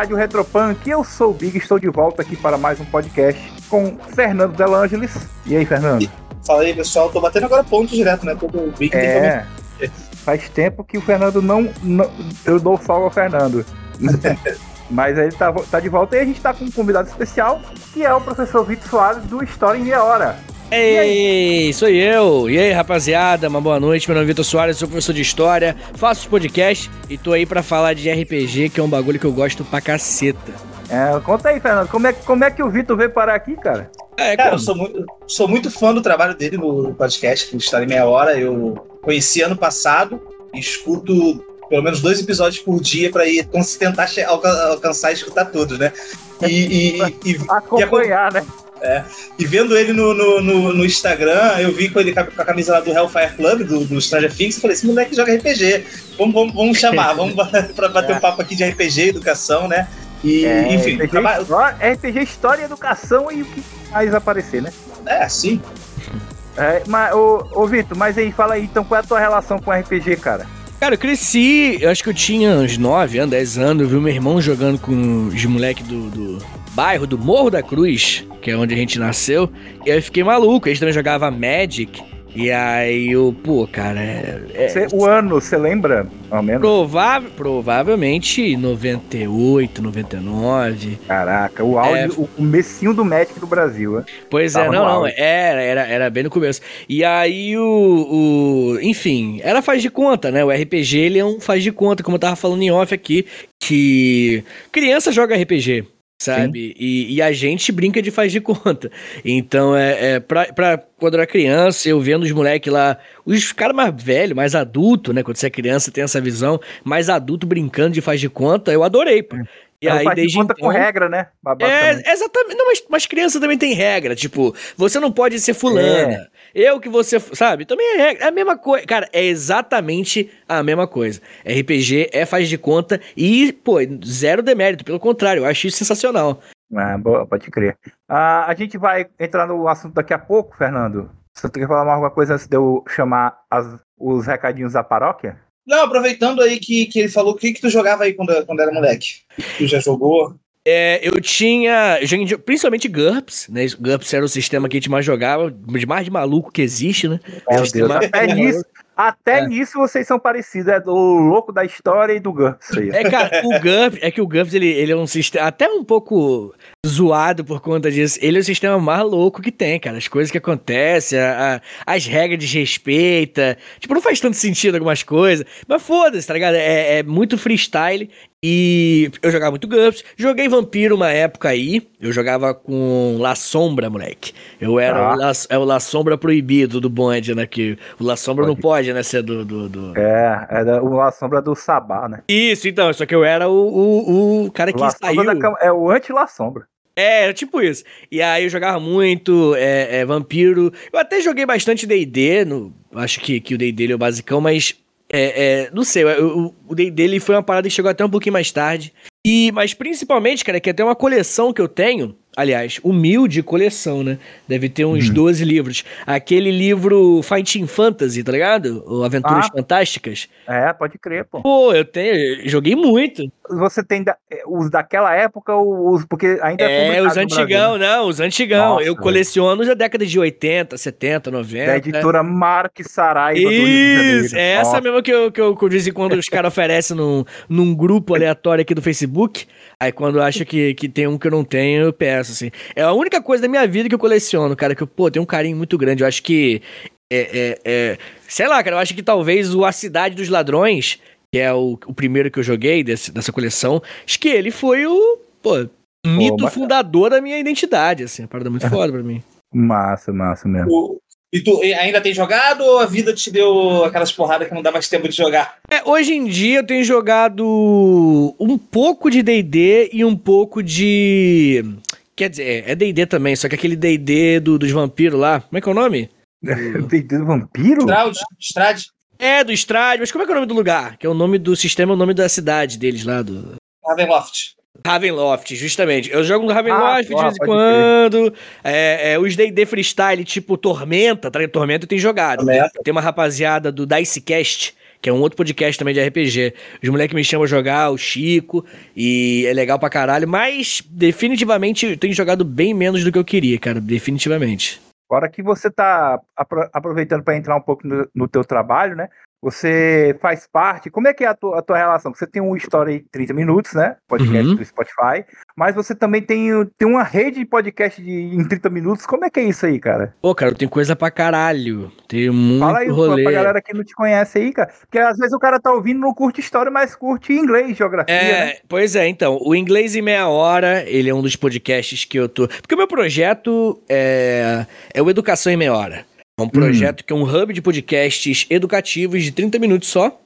Rádio Retropunk. Eu sou o Big, estou de volta aqui para mais um podcast com Fernando Delangeles. E aí, Fernando? Fala aí, pessoal. Tô batendo agora ponto direto, né? Todo Big é, faz tempo que o Fernando não, não eu dou folga ao Fernando. Mas ele tá, tá de volta e a gente tá com um convidado especial, que é o professor Vitor Soares do História em Meia Hora. Ei, sou eu. E aí, rapaziada, uma boa noite. Meu nome é Vitor Soares, sou professor de História, faço podcast e tô aí para falar de RPG, que é um bagulho que eu gosto pra caceta. É, conta aí, Fernando, como é, como é que o Vitor veio parar aqui, cara? É, cara, eu sou muito, sou muito fã do trabalho dele no podcast, no História em Meia Hora. Eu conheci ano passado, escuto pelo menos dois episódios por dia para ir tentar alcançar e escutar todos, né? E, e, e, e acompanhar, né? É. E vendo ele no, no, no, no, Instagram, eu vi com ele com a camisa lá do Hellfire Club, do, do Stranger Things, e falei, esse moleque joga RPG. Vamos, vamos, vamos chamar, vamos pra bater é. um papo aqui de RPG, educação, né? E, é, enfim. RPG, trabalho... RPG, História, Educação e o que mais aparecer, né? É, sim. É, mas, ô, ô Vitor, mas aí, fala aí, então, qual é a tua relação com RPG, cara? Cara, eu cresci, eu acho que eu tinha uns 9 anos, 10 anos, eu vi meu irmão jogando com os moleques do, do bairro, do Morro da Cruz, que é onde a gente nasceu, e aí eu fiquei maluco, eles também jogavam Magic, e aí eu, pô, cara. É, é, Cê, o ano, você lembra? Ao menos? Provável, provavelmente 98, 99. Caraca, o áudio, é, o comecinho do Magic do Brasil, né? Pois é, Tava é, não, não, era, era, era bem no começo. E aí o, o. Enfim, era faz de conta, né? O RPG ele é um faz de conta, como eu tava falando em off aqui, que criança joga RPG sabe? E, e, a gente brinca de faz de conta. Então, é, é pra, pra quando eu era criança, eu vendo os moleques lá, os caras mais velhos, mais adulto, né? Quando você é criança, tem essa visão, mais adulto brincando de faz de conta, eu adorei, pô. E é aí, faz desde de conta então, com regra, né? É, exatamente. Não, mas, mas criança também tem regra. Tipo, você não pode ser fulana. É. Eu que você. Sabe? Também é. É a mesma coisa. Cara, é exatamente a mesma coisa. RPG é faz de conta e, pô, zero demérito. Pelo contrário, eu acho isso sensacional. Ah, boa, pode crer. Ah, a gente vai entrar no assunto daqui a pouco, Fernando. Você quer falar mais alguma coisa antes de eu chamar as, os recadinhos da paróquia? Não, aproveitando aí que, que ele falou, o que, que tu jogava aí quando, quando era moleque? Tu já jogou? É, eu tinha. principalmente GURPS, né? GURPS era o sistema que a gente mais jogava, de mais de maluco que existe, né? Meu Deus, até nisso, até é. nisso vocês são parecidos, é do louco da história e do GURPS. Aí. É, cara, o GURPS, é que o GURPS ele, ele é um sistema até um pouco zoado por conta disso. Ele é o sistema mais louco que tem, cara. As coisas que acontecem, a, a, as regras de respeita. Tipo, não faz tanto sentido algumas coisas, mas foda-se, tá ligado? É, é muito freestyle e eu jogava muito GURPS. Joguei Vampiro uma época aí. Eu jogava com La Sombra, moleque. Eu era ah. o, La, é o La Sombra proibido do bonde, né? Que o La Sombra pode. não pode, né? Ser do. do, do... É, era o La Sombra do Sabá, né? Isso, então. Só que eu era o, o, o cara que La saiu. É o anti-La Sombra. É, tipo isso. E aí eu jogava muito é, é, Vampiro. Eu até joguei bastante D&D, acho que, que o D&D é o basicão, mas é, é, não sei, o, dele foi uma parada que chegou até um pouquinho mais tarde. E, mas principalmente, cara, que até uma coleção que eu tenho, aliás, humilde coleção, né? Deve ter uns uhum. 12 livros. Aquele livro Fighting Fantasy, tá ligado? O Aventuras ah, Fantásticas. É, pode crer, pô. Pô, eu tenho, joguei muito. Você tem da, é, os daquela época ou os porque ainda é É, os antigão, não, os antigão. Nossa, eu coleciono da década de 80, 70, 90. Da editora Mark Saraiva Isso, é essa Nossa. mesmo que eu, que eu de vez em quando os caras oferecem num, num grupo aleatório aqui do Facebook. Aí quando acho que, que tem um que eu não tenho, eu peço, assim. É a única coisa da minha vida que eu coleciono, cara, que eu, pô, tenho um carinho muito grande. Eu acho que. É, é, é, sei lá, cara, eu acho que talvez o A Cidade dos Ladrões, que é o, o primeiro que eu joguei desse, dessa coleção, acho que ele foi o. Pô, mito mas... fundador da minha identidade, assim. Uma parada muito foda pra mim. Massa, massa mesmo. O, e tu ainda tem jogado ou a vida te deu aquelas porradas que não dá mais tempo de jogar? É, hoje em dia eu tenho jogado um pouco de DD e um pouco de. Quer dizer, é DD também, só que aquele DD do, dos vampiros lá. Como é que é o nome? DD do vampiro? Strad, Strad. É, do Strad, mas como é que é o nome do lugar? Que é o nome do sistema, é o nome da cidade deles lá. Do... Ravenloft. Ravenloft, justamente. Eu jogo no Ravenloft ah, de vez em quando. É, é, os D&D Freestyle, tipo Tormenta, tá? Tormenta tem jogado. Tormenta. Tem uma rapaziada do Dicecast, que é um outro podcast também de RPG. Os moleques me chamam a jogar, o Chico, e é legal pra caralho, mas definitivamente eu tenho jogado bem menos do que eu queria, cara, definitivamente. Agora que você tá aproveitando para entrar um pouco no, no teu trabalho, né? Você faz parte. Como é que é a tua, a tua relação? Você tem um story de 30 minutos, né? Podcast uhum. do Spotify. Mas você também tem, tem uma rede de podcast de, em 30 minutos. Como é que é isso aí, cara? Pô, cara, tem coisa pra caralho. Tem muito Fala aí rolê. pra galera que não te conhece aí, cara. Porque às vezes o cara tá ouvindo não curte história, mas curte inglês, geografia. É, né? pois é, então. O Inglês em Meia Hora, ele é um dos podcasts que eu tô. Porque o meu projeto é, é o Educação em Meia Hora. É um projeto hum. que é um hub de podcasts educativos de 30 minutos só.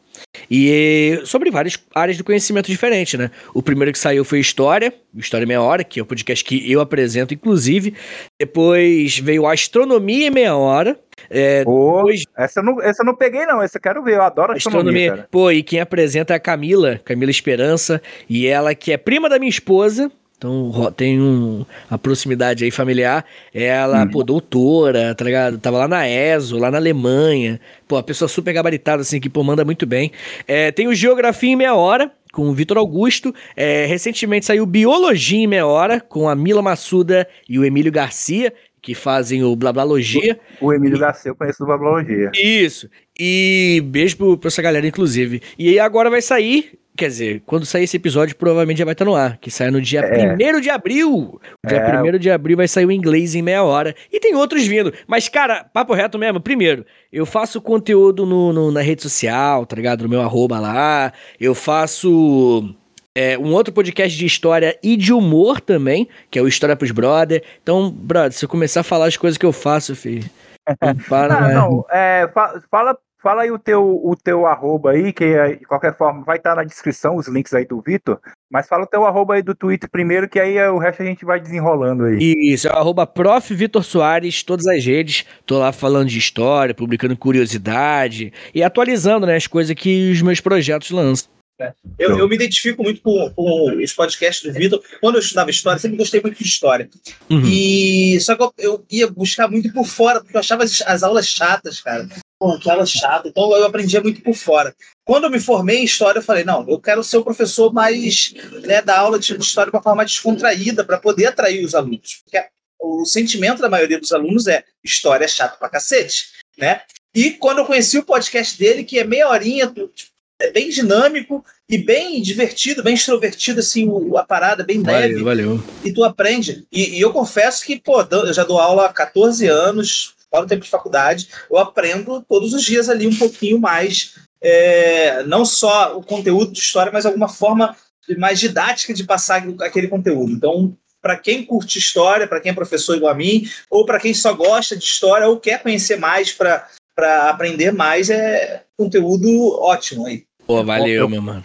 E sobre várias áreas do conhecimento diferentes, né? O primeiro que saiu foi História, História Meia Hora, que é o podcast que eu apresento, inclusive. Depois veio Astronomia Meia Hora. É, oh, depois... essa, eu não, essa eu não peguei, não. Essa eu quero ver, eu adoro astronomia. astronomia Pô, e quem apresenta é a Camila, Camila Esperança, e ela que é prima da minha esposa, então tem um, a proximidade aí familiar. Ela, hum. pô, doutora, tá ligado? Tava lá na ESO, lá na Alemanha. Pô, a pessoa super gabaritada, assim, que, pô, manda muito bem. É, tem o Geografia em Meia Hora, com o Vitor Augusto. É, recentemente saiu Biologia em Meia Hora, com a Mila Massuda e o Emílio Garcia, que fazem o Blablalogia. O, o Emílio e... Garcia eu conheço do Blablalogia. Isso. E beijo pra essa galera, inclusive. E aí agora vai sair Quer dizer, quando sair esse episódio, provavelmente já vai estar no ar, que sai no dia é. 1 de abril. Dia é. 1 de abril vai sair o inglês em meia hora. E tem outros vindo. Mas, cara, papo reto mesmo. Primeiro, eu faço conteúdo no, no na rede social, tá ligado? No meu arroba lá. Eu faço é, um outro podcast de história e de humor também, que é o História pros Brother. Então, brother, se eu começar a falar as coisas que eu faço, filho. Não, para, não, não é, fala Fala aí o teu, o teu arroba aí, que é, de qualquer forma vai estar na descrição os links aí do Vitor. Mas fala o teu arroba aí do Twitter primeiro, que aí o resto a gente vai desenrolando aí. Isso, é o arroba prof. Vitor Soares, todas as redes. Tô lá falando de história, publicando curiosidade e atualizando né, as coisas que os meus projetos lançam. É. Eu, eu, me identifico muito com, com os podcasts do Vitor. Quando eu estudava história, sempre gostei muito de história. Uhum. E só que eu, eu, ia buscar muito por fora, porque eu achava as, as aulas chatas, cara pô, aquela chata. Então eu aprendia muito por fora. Quando eu me formei em história, eu falei, não, eu quero ser o professor mais, né, da aula de história de uma forma descontraída para poder atrair os alunos. Porque o sentimento da maioria dos alunos é história é chato pra cacete, né? E quando eu conheci o podcast dele, que é meia horinha, tipo, é bem dinâmico e bem divertido, bem extrovertido, assim, o, a parada, bem valeu, leve. Valeu. E tu aprende. E, e, eu confesso que, pô, eu já dou aula há 14 anos, fora o tempo de faculdade, eu aprendo todos os dias ali um pouquinho mais, é, não só o conteúdo de história, mas alguma forma mais didática de passar aquele conteúdo. Então, para quem curte história, para quem é professor igual a mim, ou para quem só gosta de história ou quer conhecer mais para aprender mais, é conteúdo ótimo aí. Pô, valeu, eu, meu mano.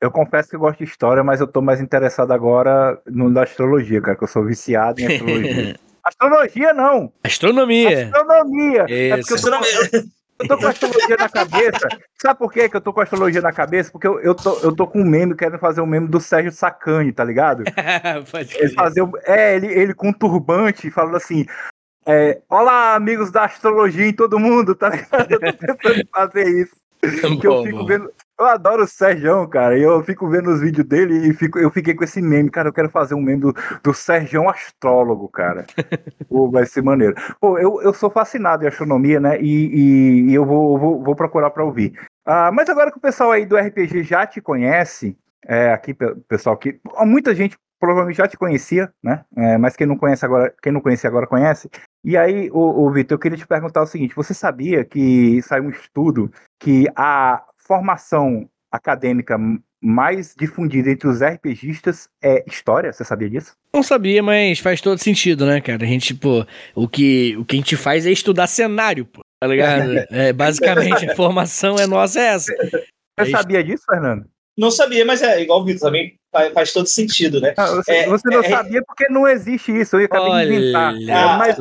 Eu confesso que eu gosto de história, mas eu tô mais interessado agora no da astrologia, cara, que eu sou viciado em astrologia. Astrologia não. Astronomia. Astronomia. Isso. É porque eu tô, eu tô com astrologia na cabeça. Sabe por quê que eu tô com astrologia na cabeça? Porque eu, eu, tô, eu tô com um meme, querendo fazer um meme do Sérgio Sacani, tá ligado? Ele fazer, é, ele, ele com um turbante, falando assim, é, Olá, amigos da astrologia em todo mundo, tá ligado? Eu tô pensando em fazer isso. que eu fico vendo, eu adoro o Sérgio, cara. E eu fico vendo os vídeos dele e fico, eu fiquei com esse meme, cara. Eu quero fazer um meme do, do Sérgio Astrólogo, cara. Pô, vai ser maneiro. Pô, eu, eu sou fascinado em astronomia, né? E, e, e eu vou, vou, vou procurar para ouvir. Ah, mas agora que o pessoal aí do RPG já te conhece, é, aqui, pessoal, que muita gente provavelmente já te conhecia, né? É, mas quem não conhece agora, quem não conhece agora conhece. E aí, o, o Vitor, eu queria te perguntar o seguinte: você sabia que saiu um estudo que a formação acadêmica mais difundida entre os RPGistas é história, você sabia disso? Não sabia, mas faz todo sentido, né, cara? A gente, pô, o que, o que a gente faz é estudar cenário, pô, tá ligado? É, basicamente, a formação é nossa é essa. Você sabia disso, Fernando? Não sabia, mas é igual o Vitor também faz, faz, todo sentido, né? Ah, você, é, você, não é, sabia porque não existe isso, eu acabei olha, de inventar. É, mas,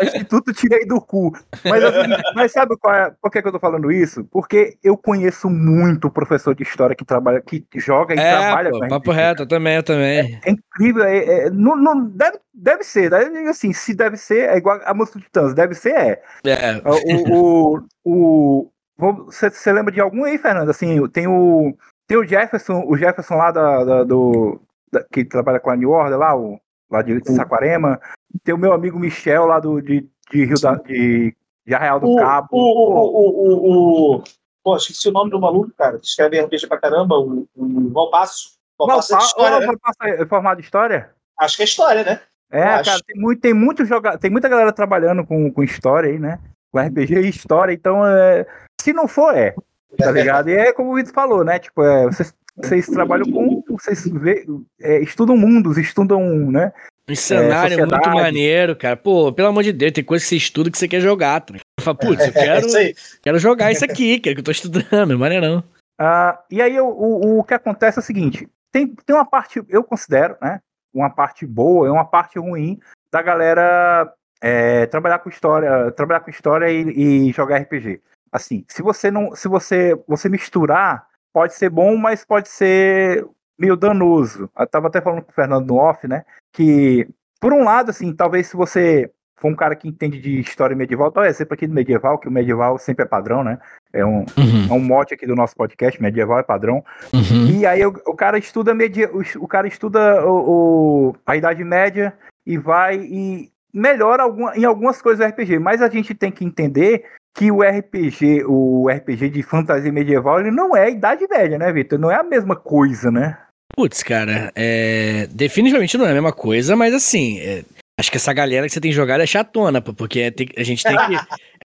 o Instituto tirei do cu. Mas, assim, mas sabe qual é, por que, que eu tô falando isso? Porque eu conheço muito professor de história que trabalha, que joga e é, trabalha pô, com Papo reto, eu também, eu também. É, incrível, é, não, não, deve, deve ser, assim, se deve ser, é igual a música de Titãs, deve ser, é. é. O, o, o, Você, lembra de algum aí, Fernando? Assim, tem o. Tem o Jefferson, o Jefferson lá da, da do. Da, que trabalha com a New Order lá, o, lá de Saquarema. Tem o meu amigo Michel lá do, de, de Rio da, de, de Arraial do O, Cabo. o, o, o, o, o, Pô, esqueci o nome do maluco, cara. Escreve RPG pra caramba. O, o Valpasso. Valpasso é de história, né? é formado de história? Acho que é história, né? É, acho. cara, tem muito, tem muito joga... tem muita galera trabalhando com, com história aí, né? Com RPG e história, então é... se não for, é. Tá ligado? E é como o Vitor falou, né? Tipo, é, vocês, vocês trabalham com. Vocês vê, é, estudam mundos, estudam, né? Um cenário muito sociedade. maneiro, cara. Pô, pelo amor de Deus, tem coisa que você estuda que você quer jogar. Tá? Fala, putz, eu É quero, isso aí. quero jogar isso aqui, que é que eu tô estudando, maneirão. Ah, e aí o, o, o que acontece é o seguinte: tem, tem uma parte, eu considero, né? Uma parte boa e uma parte ruim da galera é, trabalhar com história, trabalhar com história e, e jogar RPG. Assim, se você não, se você você misturar, pode ser bom, mas pode ser meio danoso. Eu tava até falando com o Fernando no off, né? Que por um lado, assim, talvez se você for um cara que entende de história medieval, tal é sempre aqui do medieval, que o medieval sempre é padrão, né? É um, Uhum, é um mote aqui do nosso podcast, medieval é padrão. uhum. E aí o, o cara estuda media, o, o cara estuda o, o- a Idade Média e vai e melhora alguma, em algumas coisas do RPG. Mas a gente tem que entender que o RPG, o RPG de fantasia medieval, ele não é Idade Média, né, Vitor? Não é a mesma coisa, né? Putz, cara, é... definitivamente não é a mesma coisa, mas assim, é, acho que essa galera que você tem jogado é chatona, porque é- tem- a gente tem que.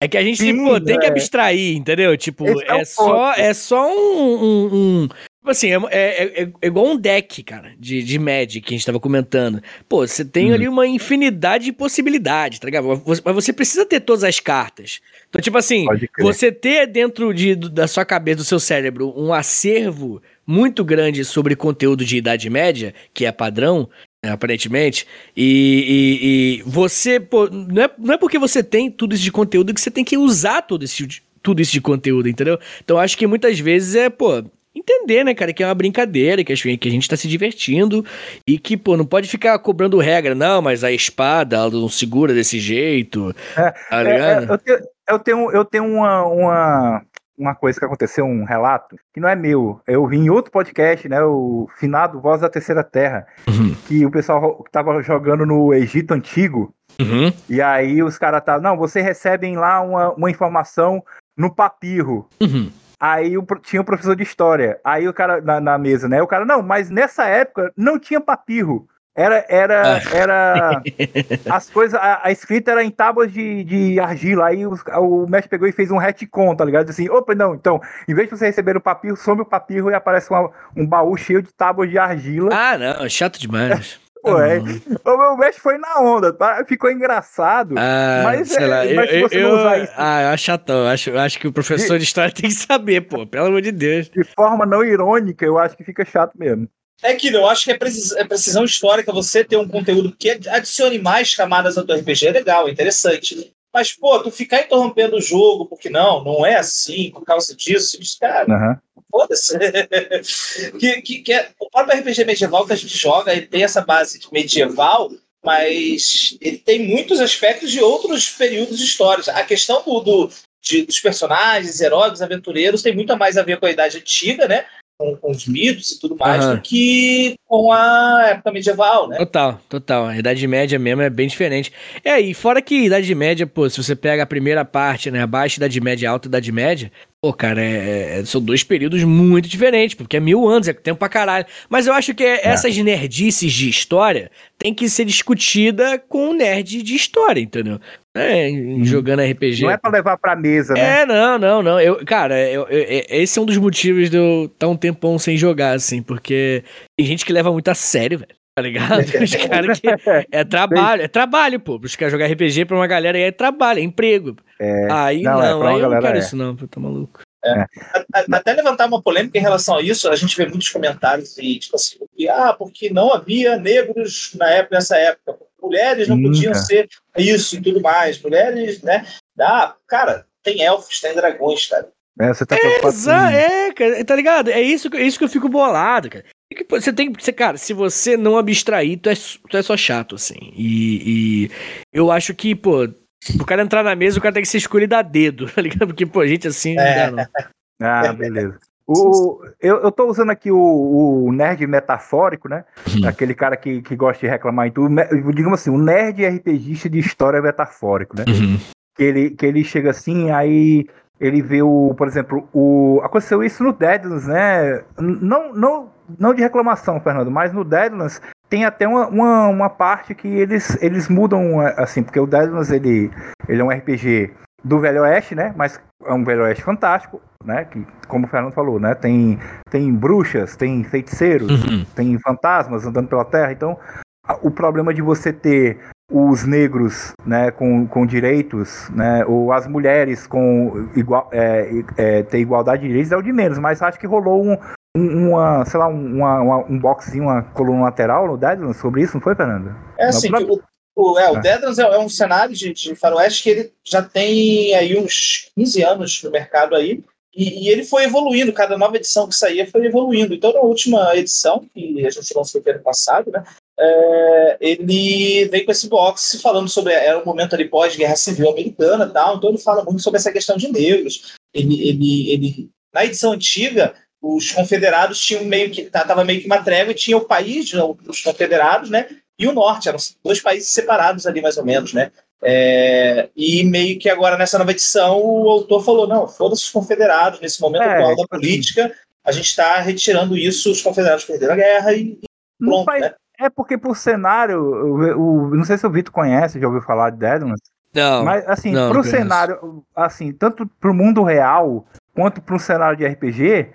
É que a gente Sim, pô, tem que é. abstrair, entendeu? Tipo, Esse é é, só, ponto. é só um. um- um- Tipo assim, é, é- é- é igual um deck, cara, de, de Magic que a gente tava comentando. Pô, você tem Hum. ali uma infinidade de possibilidades, tá ligado? Mas você precisa ter todas as cartas. Então, tipo assim, você ter dentro de, da sua cabeça, do seu cérebro, um acervo muito grande sobre conteúdo de Idade Média, que é padrão, né, aparentemente, e, e- e você, pô, não é, não é porque você tem tudo isso de conteúdo que você tem que usar todo esse, tudo isso de conteúdo, entendeu? Então acho que muitas vezes é, pô. Entender, né, cara, que é uma brincadeira, que a gente- que a gente tá se divertindo e que, pô, não pode ficar cobrando regra, não, mas a espada, ela não segura desse jeito, É, tá É, é, eu tenho, eu tenho, eu tenho uma, uma, uma coisa que aconteceu, um relato, que não é meu. Eu vi em outro podcast, né? O finado Voz da Terceira Terra, Uhum. que o pessoal tava jogando no Egito Antigo. Uhum. E aí os caras tá, não, vocês recebem lá uma, uma informação no papirro. Uhum. Aí o tinha um professor de história. Aí o cara na, na mesa, né? O cara, não, mas nessa época não tinha papirro. Era, era, Ah. era. As coisas, a, a escrita era em tábuas de, de argila. Aí os- o mestre pegou e fez um retcon, tá ligado? Assim, opa, não, então, em vez de você receber o papirro, some o papirro e aparece uma- um baú cheio de tábuas de argila. Ah, não, chato demais. Pô, é. não. O meu mestre foi na onda, tá? Ficou engraçado. Ah, Mas sei é- lá, eu, mas se eu, você não eu- usar isso- ah, eu acho chatão, acho, eu acho que o professor de história tem que saber, pô, pelo amor de Deus. De forma não irônica, eu acho que fica chato mesmo. É que eu acho que é, precis- é precisão histórica você ter um conteúdo que adicione mais camadas ao teu RPG. É legal, é interessante. Mas, pô, tu ficar interrompendo o jogo, porque não, não é assim, por causa disso, disso, cara, Aham. foda-se. que, que, que é, o próprio RPG medieval que a gente joga, ele tem essa base de medieval, mas ele tem muitos aspectos de outros períodos históricos. A questão do, do- de- dos personagens, heróis, aventureiros, tem muito mais a ver com a Idade Antiga, né? Com, com os mitos e tudo mais, Aham. do que com a época medieval, né? Total, total. A Idade Média mesmo é bem diferente. É, e fora que Idade Média, pô, se você pega a primeira parte, né, a Baixa Idade Média a Alta Idade Média, pô, cara, é- é- são dois períodos muito diferentes, porque é mil anos, é tempo pra caralho. Mas eu acho que essas nerdices de história tem que ser discutida com um nerd de história, entendeu? É, em- jogando RPG. Não é pra levar pra mesa, né? É, não, não, não. Eu, cara, eu- eu- eu- esse é um dos motivos de eu estar um tempão sem jogar, assim, porque tem gente que leva muito a sério, velho. Tá ligado? Os caras que. É trabalho, é trabalho, pô. Os caras jogar RPG pra uma galera aí é trabalho, é emprego. aí não, não, é, aí eu não quero é. isso, não, pô, tá maluco. A- a- Até levantar uma polêmica em relação a isso, a gente vê muitos comentários e, tipo assim, que, ah, porque não havia negros na época, nessa época. Mulheres não Nunca. podiam ser isso e tudo mais. Mulheres, né? Ah, cara, tem elfos, tem dragões, cara. É, você tá preocupado Exa com- é, cara, tá ligado? É isso, é isso que eu fico bolado, cara. Você tem que. você- Cara, se você não abstrair, tu é, tu é só chato, assim. E, e eu acho que, pô, Pro cara entrar na mesa, o cara tem que ser escolhido a dedo, tá ligado? Porque, pô, gente assim não É. dá, não. Ah, beleza. O, eu, eu tô usando aqui o, o nerd metafórico, né? Aquele cara que, que gosta de reclamar em tudo. Digamos assim, o nerd RPGista de história metafórico, né? Uhum. que ele, que ele chega assim, aí ele vê o, por exemplo, o aconteceu isso no Deadlands, né? Não, não, não de reclamação, Fernando, mas no Deadlands tem até uma, uma, uma parte que eles, eles mudam assim, porque o Deadlands ele, ele é um RPG do Velho Oeste, né? Mas é um Velho Oeste fantástico, né? Que, como o Fernando falou, né? Tem, tem bruxas, tem feiticeiros, Uhum. tem fantasmas andando pela Terra. Então, o problema de você ter os negros né, com, com direitos, né, ou as mulheres com igual, é, é, ter igualdade de direitos é o de menos, mas acho que rolou um, um- uma, sei lá, um, uma, uma- um boxzinho, uma coluna lateral no Deadlands sobre isso, não foi, Fernando? É assim, Não, o, o, é, o Ah. Deadlands é, é um cenário de, de faroeste que ele já tem aí uns 15 anos no mercado aí, e, e ele foi evoluindo, cada nova edição que saía foi evoluindo. Então, na última edição, que a gente lançou no ano passado, né, é, ele veio com esse box falando sobre, era um momento ali pós-guerra civil americana tal, então ele fala muito sobre essa questão de negros. Ele, ele, ele, na edição antiga, os confederados tinham meio que, tava meio que uma trégua e tinha o país, os confederados, né, e o norte, eram dois países separados ali, mais ou menos, né? É, e meio que agora, nessa nova edição, o autor falou: não, foda-se os confederados, nesse momento É, atual da tipo assim. política, a gente está retirando isso, os confederados perderam a guerra e, e Não pronto, faz- né? É porque por cenário, o, o- não sei se o Vitor conhece, já ouviu falar de Deadlands, Não. Mas, assim, não, pro não cenário, assim, tanto pro mundo real quanto pro cenário de RPG,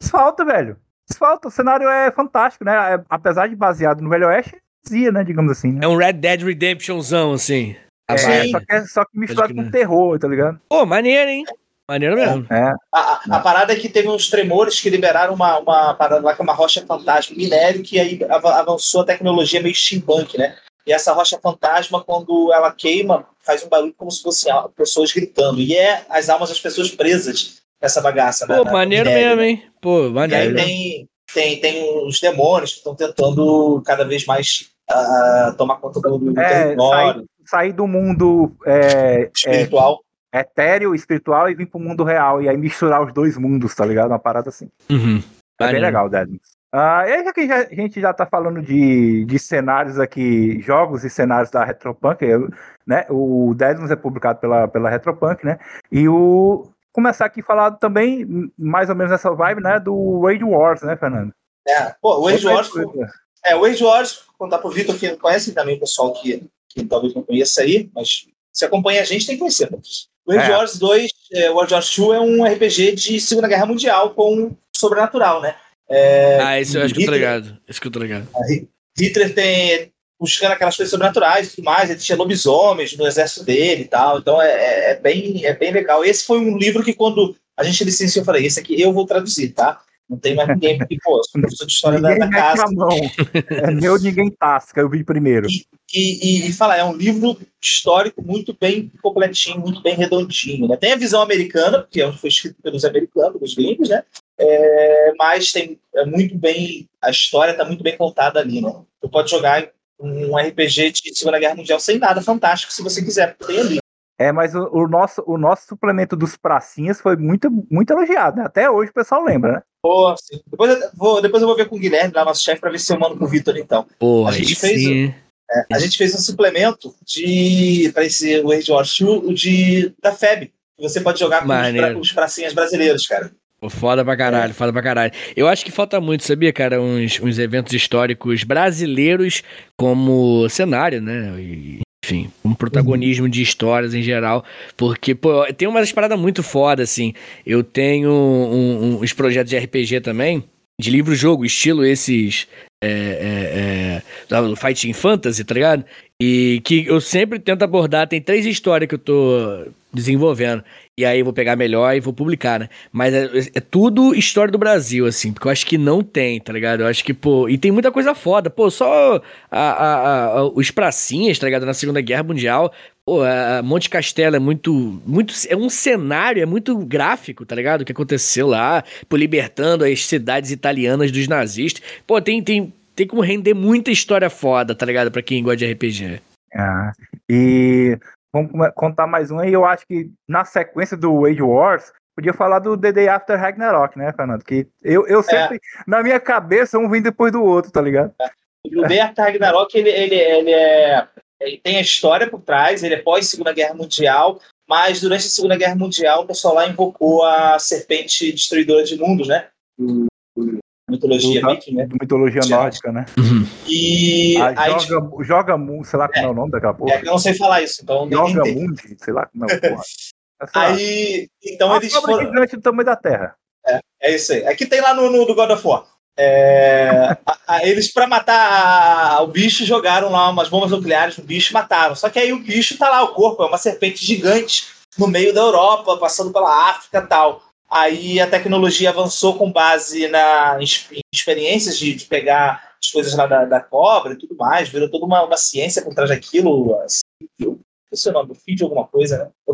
desfalta, velho. Desfalta. O cenário é fantástico, né? É- apesar de baseado no Velho Oeste, dizia, né? Digamos assim. Né? É um Red Dead Redemptionzão, assim. É, Sim. só, que é, só que misturado Pode com terror, tá ligado? Pô, maneiro, hein? Maneiro mesmo. É. A, a- a parada é que teve uns tremores que liberaram uma, uma parada lá que é uma rocha fantasma, minério, que aí av- avançou a tecnologia meio steampunk, né? E essa rocha fantasma, quando ela queima, faz um barulho como se fossem pessoas gritando. E é as almas das pessoas presas nessa bagaça. né? Pô, Na- maneiro minério, mesmo, né? hein? Pô, E aí maneiro. tem, tem, tem os demônios que estão tentando cada vez mais ah, tomar conta do, do É, território Sair do mundo é, é, espiritual. Etéreo, espiritual e vir pro mundo real. E aí misturar os dois mundos, tá ligado? Uma parada assim. Uhum. É bem legal, Deadlands. Ah, e aí, já que já- a gente já tá falando de, de cenários aqui, jogos e cenários da Retropunk, né? O Deadlands é publicado pela, pela Retropunk, né? E o. Começar aqui a falar também, mais ou menos nessa vibe, né? Do Raid Wars, né, Fernando? É, pô, o Age Wars, Outra- é, o Age Wars, contar pro Vitor que conhece também o pessoal que, que talvez não conheça aí, mas se acompanha a gente tem que conhecer. O Age É. Wars 2, é, o Age Wars 2 é um RPG de Segunda Guerra Mundial com sobrenatural, né? É, Ah, isso eu acho que eu tô Hitler- ligado. Isso que eu tô ligado. Hitler tem buscando aquelas coisas sobrenaturais e tudo mais, ele tinha lobisomens no exército dele e tal, então é, é- é bem, é bem legal. Esse foi um livro que quando a gente licenciou, eu falei, esse aqui eu vou traduzir, tá? Não tem mais ninguém, porque, pô, eu sou professor de história da, da casa. É meu, ninguém tasca, eu vi primeiro. E, e, e fala, é um livro histórico muito bem completinho, muito bem redondinho. Né? Tem a visão americana, porque é- foi escrito pelos americanos, pelos gringos, né? É, mas tem é muito bem. A história está muito bem contada ali, né? Tu pode jogar um RPG de Segunda Guerra Mundial sem nada fantástico, se você quiser, porque tem ali. É, mas o, o nosso, o nosso suplemento dos pracinhas foi muito, muito elogiado, né? Até hoje o pessoal lembra, né? Pô, assim, depois, eu vou, depois eu vou ver com o Guilherme, lá, nosso chefe, para ver se eu mando com o Vitor, então. Pô, A gente fez sim. A gente fez um suplemento de para esse World War II, o de da FEB. que Você pode jogar com os, pra, os pracinhas brasileiros, cara. Foda pra caralho, foda pra caralho. Eu acho que falta muito, sabia, cara? Uns, uns eventos históricos brasileiros como cenário, né? E, enfim, um protagonismo de histórias em geral. Porque, pô, tem umas paradas muito foda, assim. Eu tenho um- uns projetos de RPG também, de livro-jogo, estilo esses. É, é, é, Fighting Fantasy, tá ligado? E que eu sempre tento abordar. Tem três histórias que eu tô desenvolvendo. E aí eu vou pegar melhor e vou publicar, né? Mas é, é tudo história do Brasil, assim, porque eu acho que não tem, tá ligado? Eu acho que, pô. E tem muita coisa foda. Pô, só a- a- a- os pracinhas, tá ligado? Na Segunda Guerra Mundial. Pô, Monte Castelo é muito, muito. É um cenário, é muito gráfico, tá ligado? O que aconteceu lá, pô, libertando as cidades italianas dos nazistas. Pô, tem, tem, tem como render muita história foda, tá ligado? Pra quem gosta de RPG. Ah, e vamos contar mais um aí. Eu acho que na sequência do Age Wars, podia falar do The Day After Ragnarok, né, Fernando? Que eu, eu é. sempre, é. na minha cabeça, um vem depois do outro, tá ligado? O Day After Ragnarok, ele, ele, ele, é, ele tem a história por trás, ele é pós-Segunda Guerra Mundial, mas durante a Segunda Guerra Mundial o pessoal lá invocou a serpente destruidora de mundos, né? Mitologia do, viking, né? mitologia nórdica, né? Uhum. E a aí, joga, tipo, joga sei lá como é, é, o nome daquela porra. É eu não sei falar isso, então Joga Mundi, sei lá como é o porra. É, aí, então Uma eles foram... gigante do tamanho da Terra. É, é isso aí. Aqui tem lá no, no do God of War. É, a, a, eles, para matar a, o bicho, jogaram lá umas bombas nucleares no bicho e mataram. Só que aí o bicho tá lá, o corpo é uma serpente gigante no meio da Europa, passando pela África e tal. Aí a tecnologia avançou com base na, em experiências de, de pegar as coisas lá da, da, cobra e tudo mais, virou toda uma, uma ciência por trás daquilo. Assim, esse é o nome, o feed alguma coisa, né? O.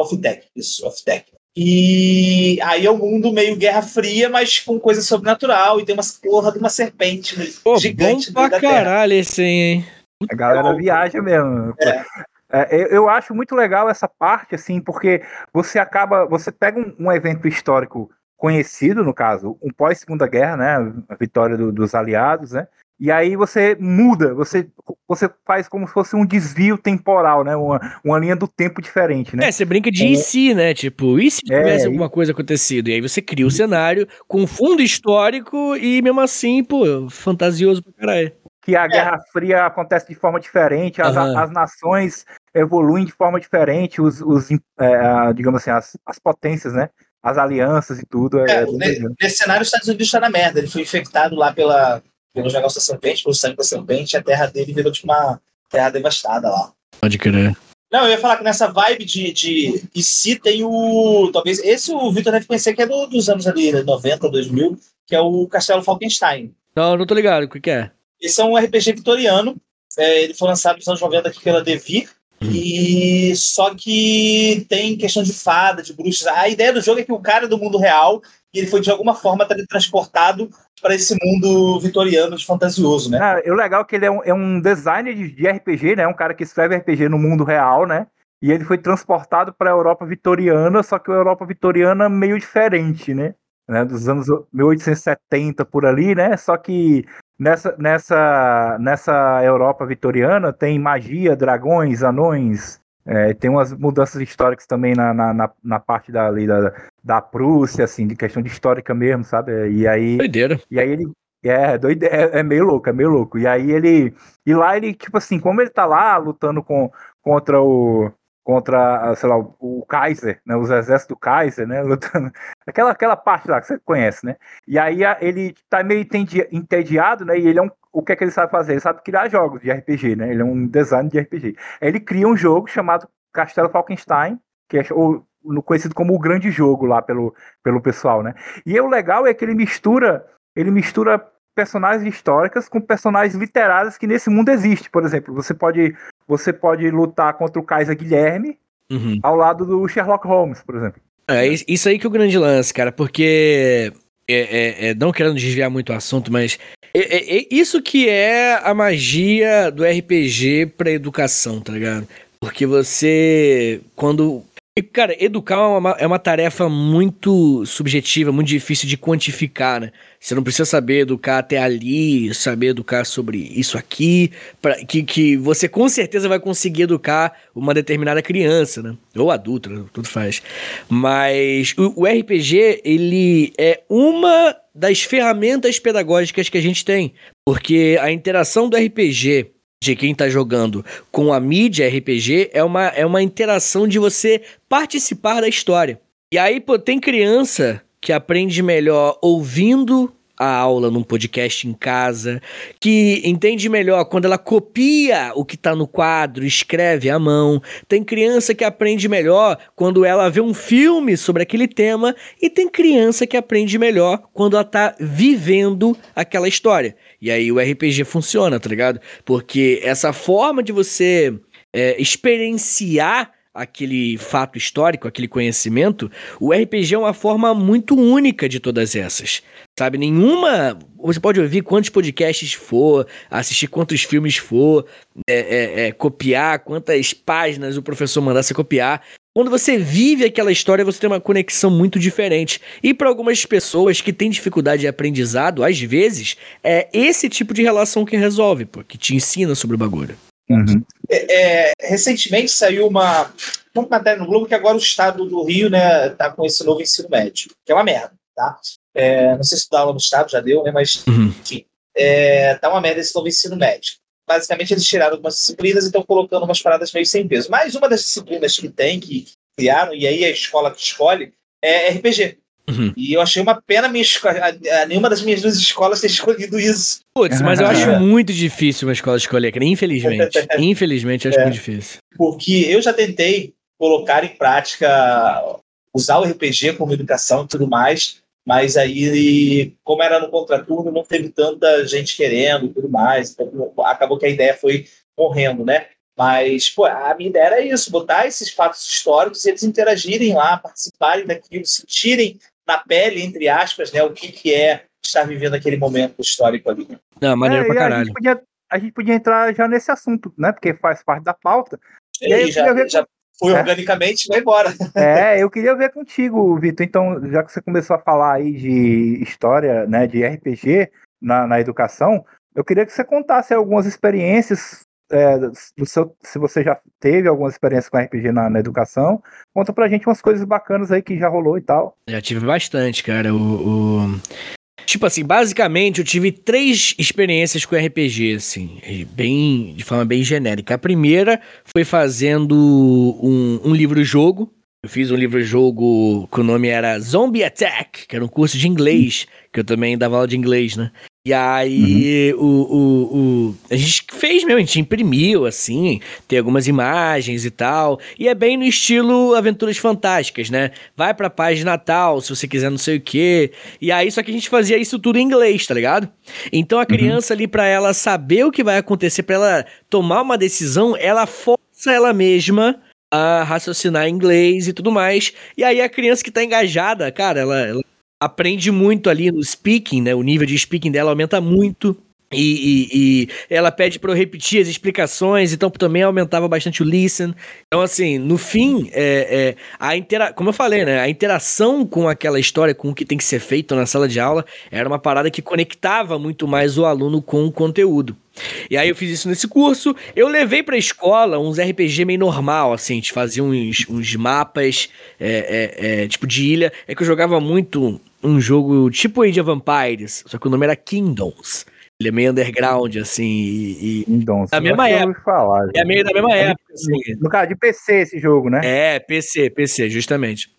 Off-Tech, isso, Off-Tech. E aí é um mundo meio Guerra Fria, mas com coisa sobrenatural, e tem uma porra de uma serpente Pô, gigante. Bom pra caralho esse aí, hein? A galera viaja mesmo. É. É, eu acho muito legal essa parte, assim, porque você acaba, você pega um, um evento histórico conhecido, no caso, um pós-segunda guerra, né, a vitória do, dos aliados, né, e aí você muda, você, você faz como se fosse um desvio temporal, né? Uma, uma linha do tempo diferente, né? É, você brinca de é. e se, né? Tipo, e se é, tivesse é, alguma coisa acontecido? E aí você cria o um cenário com fundo histórico e mesmo assim, pô, fantasioso pra caralho que a é. Guerra Fria acontece de forma diferente, as, uhum. as nações evoluem de forma diferente, os, os é, digamos assim, as, as potências, né? As alianças e tudo. É, é nesse, nesse cenário, os Estados Unidos está na merda. Ele foi infectado lá pela, pelos negócios da serpente, pelo sangue da serpente, e a terra dele virou tipo uma terra devastada lá. Pode crer. Não, eu ia falar que nessa vibe de, de. E se tem o. Talvez. Esse o Victor deve conhecer, que é do, dos anos ali, 90, 2000, que é o Castelo Falkenstein. Não, não tô ligado. O que, que é? Esse é um RPG vitoriano. É, ele foi lançado nos anos 90 aqui pela Devir. E só que tem questão de fada, de bruxas. A ideia do jogo é que o cara é do mundo real e ele foi de alguma forma transportado para esse mundo vitoriano de fantasioso, né? Ah, o legal é que ele é um, é um designer de, RPG, né? Um cara que escreve RPG no mundo real, né? E ele foi transportado para a Europa vitoriana, só que a Europa vitoriana meio diferente, né? né? Dos anos 1870 por ali, né? Só que Nessa, nessa, nessa Europa vitoriana tem magia, dragões, anões, é, tem umas mudanças históricas também na, na, na, parte da, ali, da, da Prússia, assim, de questão de histórica mesmo, sabe? E aí. Doideira. E aí ele. É, doide, é, é meio louco, é meio louco. E aí ele. E lá ele, tipo assim, como ele tá lá lutando com, contra o, contra, sei lá, o Kaiser, né, os exércitos do Kaiser, né, lutando, aquela, aquela parte lá que você conhece, né, e aí ele tá meio entediado, né, e ele é um, o que é que ele sabe fazer? Ele sabe criar jogos de RPG, né, ele é um design de RPG. Ele cria um jogo chamado Castelo Falkenstein, que é ou, conhecido como o grande jogo lá pelo, pelo pessoal, né, e o legal é que ele mistura, ele mistura personagens históricas com personagens literários que nesse mundo existe. Por exemplo, você pode, você pode lutar contra o Kaiser Guilherme uhum. ao lado do Sherlock Holmes, por exemplo. É isso aí que é o grande lance, cara, porque é, é, é, não querendo desviar muito o assunto, mas é, é, é isso que é a magia do RPG pra educação, tá ligado? Porque você, quando Cara, educar é uma, é uma tarefa muito subjetiva, muito difícil de quantificar, né? Você não precisa saber educar até ali, saber educar sobre isso aqui, pra, que, que você com certeza vai conseguir educar uma determinada criança, né? Ou adulto, né? tudo faz. Mas o, o RPG, ele é uma das ferramentas pedagógicas que a gente tem. Porque a interação do RPG de quem está jogando com a mídia RPG é uma, é uma interação de você participar da história. E aí, pô, tem criança que aprende melhor ouvindo a aula num podcast em casa, que entende melhor quando ela copia o que está no quadro, escreve à mão. Tem criança que aprende melhor quando ela vê um filme sobre aquele tema, e tem criança que aprende melhor quando ela está vivendo aquela história. E aí o RPG funciona, tá ligado? Porque essa forma de você é, experienciar aquele fato histórico, aquele conhecimento, o RPG é uma forma muito única de todas essas. Sabe, nenhuma. Você pode ouvir quantos podcasts for, assistir quantos filmes for, é, é, é, copiar quantas páginas o professor mandar você copiar. Quando você vive aquela história, você tem uma conexão muito diferente. E para algumas pessoas que têm dificuldade de aprendizado, às vezes, é esse tipo de relação que resolve, porque te ensina sobre o bagulho. Uhum. É, é, recentemente saiu uma, uma matéria no Globo que agora o estado do Rio né, tá com esse novo ensino médio, que é uma merda, tá? É, não sei se dá aula no estado, já deu, né? Mas, uhum. enfim, é, tá uma merda esse novo ensino médio. Basicamente, eles tiraram algumas disciplinas e estão colocando umas paradas meio sem peso. Mas uma das disciplinas que tem, que criaram, e aí a escola que escolhe, é RPG. Uhum. E eu achei uma pena minha a, a, nenhuma das minhas duas escolas ter escolhido isso. Putz, mas eu acho muito difícil uma escola escolher, infelizmente. infelizmente, eu acho é, muito difícil. Porque eu já tentei colocar em prática, usar o RPG como educação e tudo mais, mas aí, como era no contraturno, não teve tanta gente querendo e tudo mais, então acabou que a ideia foi morrendo, né? Mas, pô, a minha ideia era isso, botar esses fatos históricos e eles interagirem lá, participarem daquilo, sentirem na pele, entre aspas, né, o que, que é estar vivendo aquele momento histórico ali. Não, maneiro é, pra caralho. A gente, podia, a gente, podia, entrar já nesse assunto, né, porque faz parte da pauta. E, e aí, já, já, foi é. organicamente vai embora. É, eu queria ver contigo, Vitor. Então, já que você começou a falar aí de história, né, de RPG na, na educação, eu queria que você contasse algumas experiências é, seu, se você já teve alguma experiência com RPG na, na, educação, conta pra gente umas coisas bacanas aí que já rolou e tal. Já tive bastante, cara. O, o, Tipo assim, basicamente eu tive três experiências com RPG, assim, bem, de forma bem genérica. A primeira foi fazendo um, um livro-jogo. Eu fiz um livro-jogo que o nome era Zombie Attack, que era um curso de inglês, que eu também dava aula de inglês, né? E aí uhum. o, o, o, a gente fez mesmo, a gente imprimiu, assim, tem algumas imagens e tal. E é bem no estilo Aventuras Fantásticas, né? Vai pra paz de Natal, se você quiser não sei o quê. E aí, só que a gente fazia isso tudo em inglês, tá ligado? Então a uhum. criança uhum. ali, pra ela saber o que vai acontecer, pra ela tomar uma decisão, ela força ela mesma a raciocinar em inglês e tudo mais. E aí a criança que tá engajada, cara, ela, ela aprende muito ali no speaking, né? O nível de speaking dela aumenta muito. E, e, e, ela pede para eu repetir as explicações, então também aumentava bastante o listen. Então, assim, no fim, é, é, a intera como eu falei, né? A interação com aquela história, com o que tem que ser feito na sala de aula, era uma parada que conectava muito mais o aluno com o conteúdo. E aí eu fiz isso nesse curso. Eu levei pra escola uns RPG meio normal, assim, a gente fazia uns, uns mapas, é, é, é, tipo de ilha. É que eu jogava muito um jogo tipo Age of Vampires, só que o nome era Kingdoms. Ele é meio underground, assim, e. Kingdoms. Da mesma época. Falar, é meio da mesma é época, assim. No caso de PC esse jogo, né? É, PC, PC, justamente.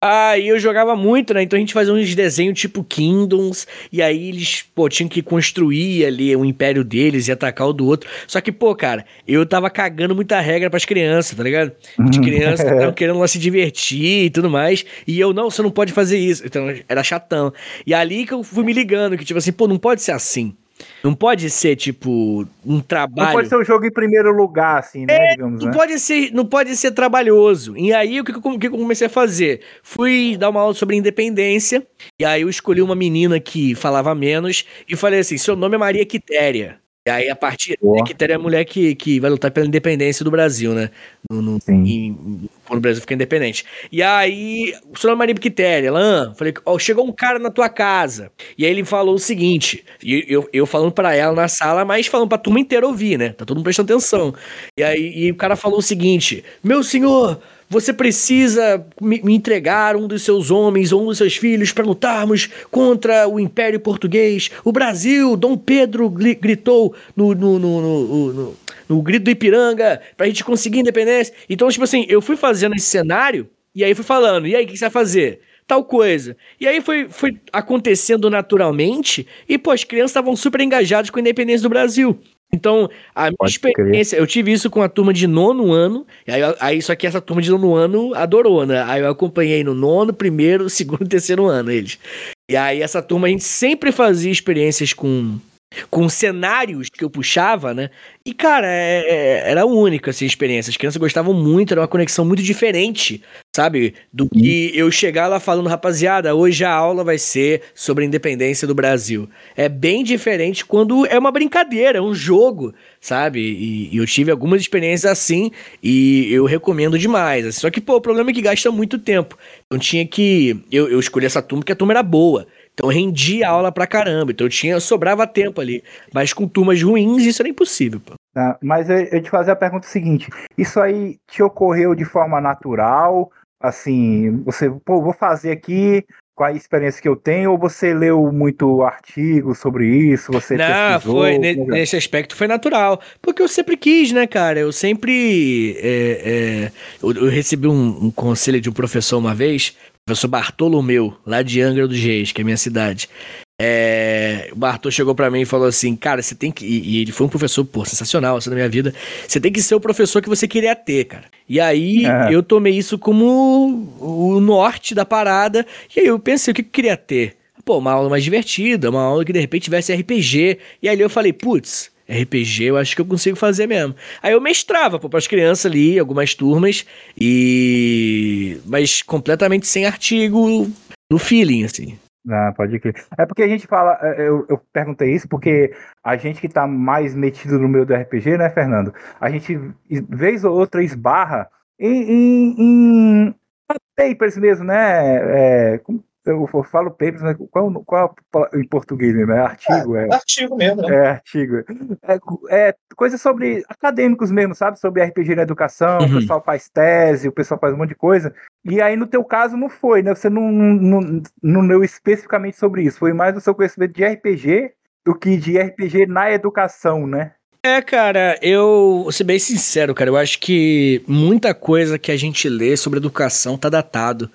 Aí eu jogava muito, né? Então a gente fazia uns desenhos tipo Kingdoms, e aí eles, pô, tinham que construir ali o império deles e atacar o do outro. Só que, pô, cara, eu tava cagando muita regra pras crianças, tá ligado? As uhum. crianças estavam querendo lá se divertir e tudo mais, e eu, não, você não pode fazer isso. Então era chatão. E ali que eu fui me ligando, que tipo assim, pô, não pode ser assim. Não pode ser, tipo, um trabalho. Não pode ser um jogo em primeiro lugar, assim, né? É, digamos, não, né? Pode ser, não pode ser trabalhoso. E aí, o que, que, eu comecei a fazer? Fui dar uma aula sobre independência. E aí, eu escolhi uma menina que falava menos. E falei assim: seu nome é Maria Quitéria. E aí, a partir Boa. que teria a mulher que, que vai lutar pela independência do Brasil, né? No, no em, quando o Brasil fica independente. E aí, o senhor Maria Quitéria, Lan, falei, ó, chegou um cara na tua casa. E aí ele falou o seguinte, e eu, eu falando para ela na sala, mas falando pra turma inteira ouvir, né? Tá todo mundo prestando atenção. E aí e o cara falou o seguinte: Meu senhor, você precisa me, me, entregar um dos seus homens ou um dos seus filhos para lutarmos contra o Império Português. O Brasil, Dom Pedro gritou no, no, no, no, no grito do Ipiranga pra gente conseguir independência. Então, tipo assim, eu fui fazendo esse cenário e aí fui falando, e aí, o que você vai fazer? Tal coisa. E aí foi, foi acontecendo naturalmente e, pô, as crianças estavam super engajadas com a independência do Brasil. Então, a minha Pode experiência, eu tive isso com a turma de nono ano, aí, aí só que essa turma de nono ano adorou, né? Aí eu acompanhei no nono, primeiro, segundo e terceiro ano eles. E aí essa turma a gente sempre fazia experiências com com cenários que eu puxava, né? E, cara, é, é, era única assim, a experiência. As crianças gostavam muito, era uma conexão muito diferente, sabe? Do uhum. que eu chegar lá falando, rapaziada, hoje a aula vai ser sobre a independência do Brasil. É bem diferente quando é uma brincadeira, é um jogo, sabe? E, e eu tive algumas experiências assim e eu recomendo demais. Só que, pô, o problema é que gasta muito tempo. Então tinha que. Eu, eu escolhi essa turma porque a turma era boa. Então rendia aula pra caramba. Então tinha, sobrava tempo ali. Mas com turmas ruins, isso era impossível, pô. Ah, mas eu, eu te fazer a pergunta seguinte: isso aí te ocorreu de forma natural? Assim, você, pô, vou fazer aqui com a experiência que eu tenho, ou você leu muito artigo sobre isso? Você Não, foi, é? nesse aspecto foi natural. Porque eu sempre quis, né, cara? Eu sempre. É, é, eu, eu, recebi um, um, conselho de um professor uma vez, professor Bartolomeu, lá de Angra dos Reis, que é minha cidade. É, o Bartol chegou para mim e falou assim: Cara, você tem que. E, ele foi um professor, pô, sensacional assim, na minha vida. Você tem que ser o professor que você queria ter, cara. E aí é. eu tomei isso como o norte da parada. E aí eu pensei: o que eu queria ter? Pô, uma aula mais divertida, uma aula que de repente tivesse RPG. E aí eu falei: Putz, RPG eu acho que eu consigo fazer mesmo. Aí eu mestrava, pô, pras crianças ali, algumas turmas, e. Mas completamente sem artigo no feeling, assim. Ah, pode crer. É porque a gente fala, é, eu, eu perguntei isso porque a gente que tá mais metido no meio do RPG, né, Fernando? A gente, vez ou outra, esbarra em, em, em papers mesmo, né? É, eu falo papers, mas qual, qual em português mesmo? É artigo? É, é artigo mesmo, né? É artigo. É, é coisa sobre acadêmicos mesmo, sabe? Sobre RPG na educação, uhum. o pessoal faz tese, o pessoal faz um monte de coisa. E aí, no teu caso, não foi, né? Você não, não, não leu especificamente sobre isso. Foi mais o seu conhecimento de RPG do que de RPG na educação, né? É, cara, eu vou ser bem sincero, cara. Eu acho que muita coisa que a gente lê sobre educação tá datado.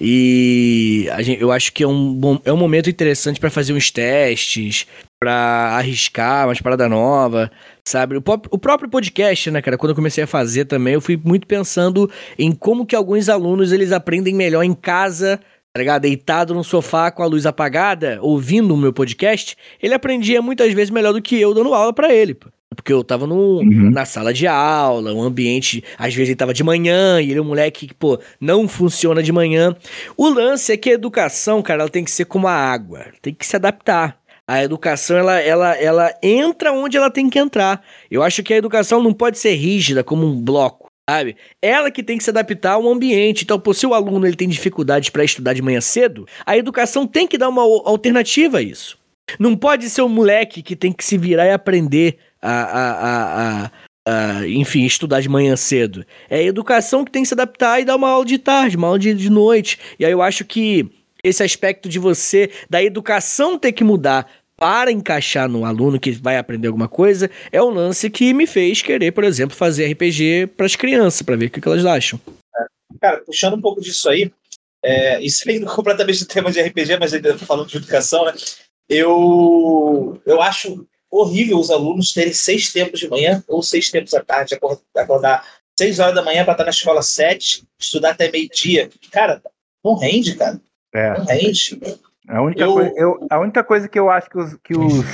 E gente, eu acho que é um, bom, é um momento interessante para fazer uns testes, para arriscar umas paradas novas, sabe? O, o, próprio podcast, né, cara, quando eu comecei a fazer também, eu fui muito pensando em como que alguns alunos eles aprendem melhor em casa tá ligado? Deitado no sofá com a luz apagada, ouvindo o meu podcast, ele aprendia muitas vezes melhor do que eu dando aula para ele, pô. Porque eu tava no, uhum. na sala de aula, um ambiente, às vezes ele tava de manhã, e ele é um moleque que, pô, não funciona de manhã. O lance é que a educação, cara, ela tem que ser como a água, tem que se adaptar. A educação, ela, ela, ela entra onde ela tem que entrar. Eu acho que a educação não pode ser rígida como um bloco, sabe? Ela que tem que se adaptar ao ambiente. Então, se o aluno ele tem dificuldades para estudar de manhã cedo, a educação tem que dar uma alternativa a isso. Não pode ser um moleque que tem que se virar e aprender a, a, a, a, enfim, estudar de manhã cedo. É a educação que tem que se adaptar e dar uma aula de tarde, uma aula de, de noite. E aí eu acho que esse aspecto de você, da educação ter que mudar para encaixar no aluno que vai aprender alguma coisa, é o lance que me fez querer, por exemplo, fazer RPG para as crianças, para ver o que, elas acham. É. Cara, puxando um pouco disso aí, é, isso aí completamente do tema de RPG, mas ainda falando de educação, né? Eu, eu acho horrível os alunos terem seis tempos de manhã ou seis tempos à tarde, acordar seis horas da manhã para estar na escola sete, estudar até meio-dia. Cara, não rende, cara. É. Não rende. A única, eu... coisa, eu, a única coisa que eu acho que os, que os,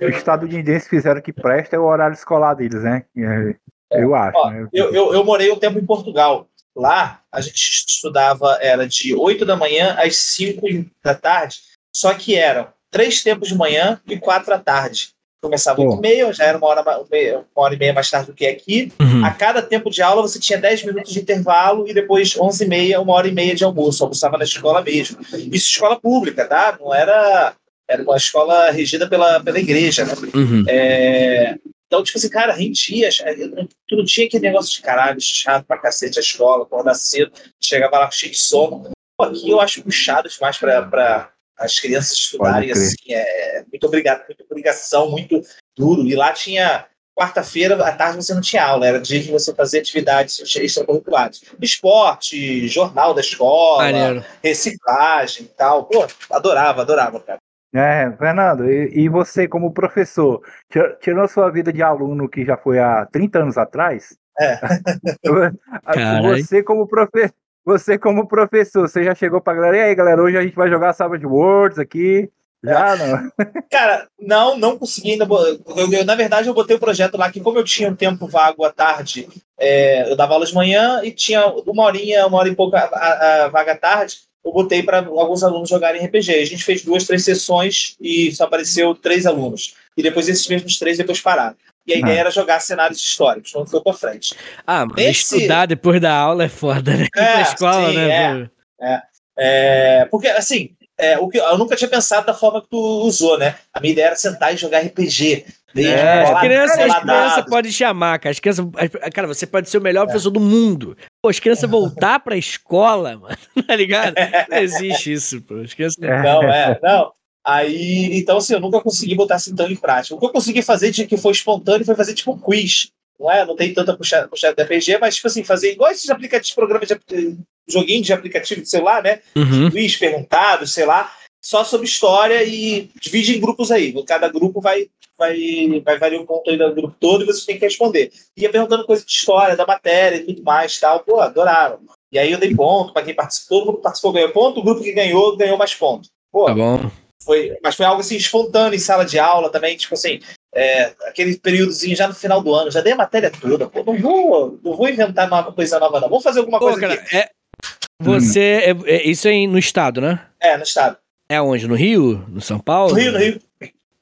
estadunidenses fizeram que presta é o horário escolar deles, né? É, eu acho. Ó, né? eu, eu, eu morei um tempo em Portugal. Lá, a gente estudava, era de 8 da manhã às 5 da tarde, só que eram três tempos de manhã e quatro à tarde começava 8 e meia, já era uma hora, uma hora e meia mais tarde do que aqui. Uhum. A cada tempo de aula você tinha 10 minutos de intervalo e depois 11 e meia, uma hora e meia de almoço. Almoçava na escola mesmo. Isso escola pública, tá? Não era... Era uma escola regida pela, pela igreja, né? Uhum. É, então, tipo assim, cara, rendia. Tu não tinha aquele negócio de caralho, chato pra cacete a escola, acordar cedo, chegava lá cheio de sono. Pô, aqui eu acho puxado demais pra, pra, as crianças estudarem assim, é muito obrigado, muita obrigação, muito duro. E lá tinha quarta-feira à tarde você não tinha aula, era dia de você fazer atividades extracurriculares. Esporte, jornal da escola, Maneiro. reciclagem e tal. Pô, adorava, adorava, cara. É, Fernando, e, e, você como professor, tirou sua vida de aluno que já foi há 30 anos atrás? É. você como professor você, como professor, você já chegou pra galera, e aí, galera, hoje a gente vai jogar Savage Worlds aqui. Já não. Cara, não, não consegui ainda. Eu, eu, na verdade, eu botei o projeto lá que, como eu tinha um tempo vago à tarde, é, eu dava aula de manhã e tinha uma horinha, uma hora e pouco a, a, a vaga à tarde, eu botei para alguns alunos jogarem RPG. A gente fez duas, três sessões e só apareceu três alunos. E depois esses mesmos três depois pararam. E a ideia ah. era jogar cenários históricos, não foi pra frente. Ah, mas Esse... estudar depois da aula é foda, né? É, pra escola, sim, né? É, é, é, porque, assim, é, o que, eu nunca tinha pensado da forma que tu usou, né? A minha ideia era sentar e jogar RPG. É, as crianças, as crianças podem chamar, cara. As crianças, cara, você pode ser o melhor é. professor do mundo. Pô, as crianças voltar pra escola, mano, tá ligado? Não existe isso, pô. As crianças... Não, é, não. Aí, então, assim, eu nunca consegui botar assim tão em prática. O que eu consegui fazer de que foi espontâneo foi fazer tipo um quiz. Não é? Não tem tanta puxada, puxada de RPG, mas, tipo assim, fazer igual esses aplicativos, programas de joguinho de aplicativo de celular, né? Uhum. Quiz, perguntados, sei lá, só sobre história e divide em grupos aí. Cada grupo vai, vai, vai variar um ponto aí do grupo todo e você tem que responder. Ia perguntando coisa de história, da matéria e tudo mais tal. Pô, adoraram. E aí eu dei ponto para quem participou, todo mundo participou, ganhou ponto, o grupo que ganhou, ganhou mais ponto. Pô, tá bom. Foi, mas foi algo assim espontâneo em sala de aula também, tipo assim, é, aquele períodozinho já no final do ano, já dei a matéria toda, pô, não vou, não vou inventar uma coisa nova, não. Vamos fazer alguma pô, coisa cara, aqui. É, você, hum. é, é, isso é no estado, né? É, no estado. É onde? No Rio? No São Paulo? No Rio, no Rio.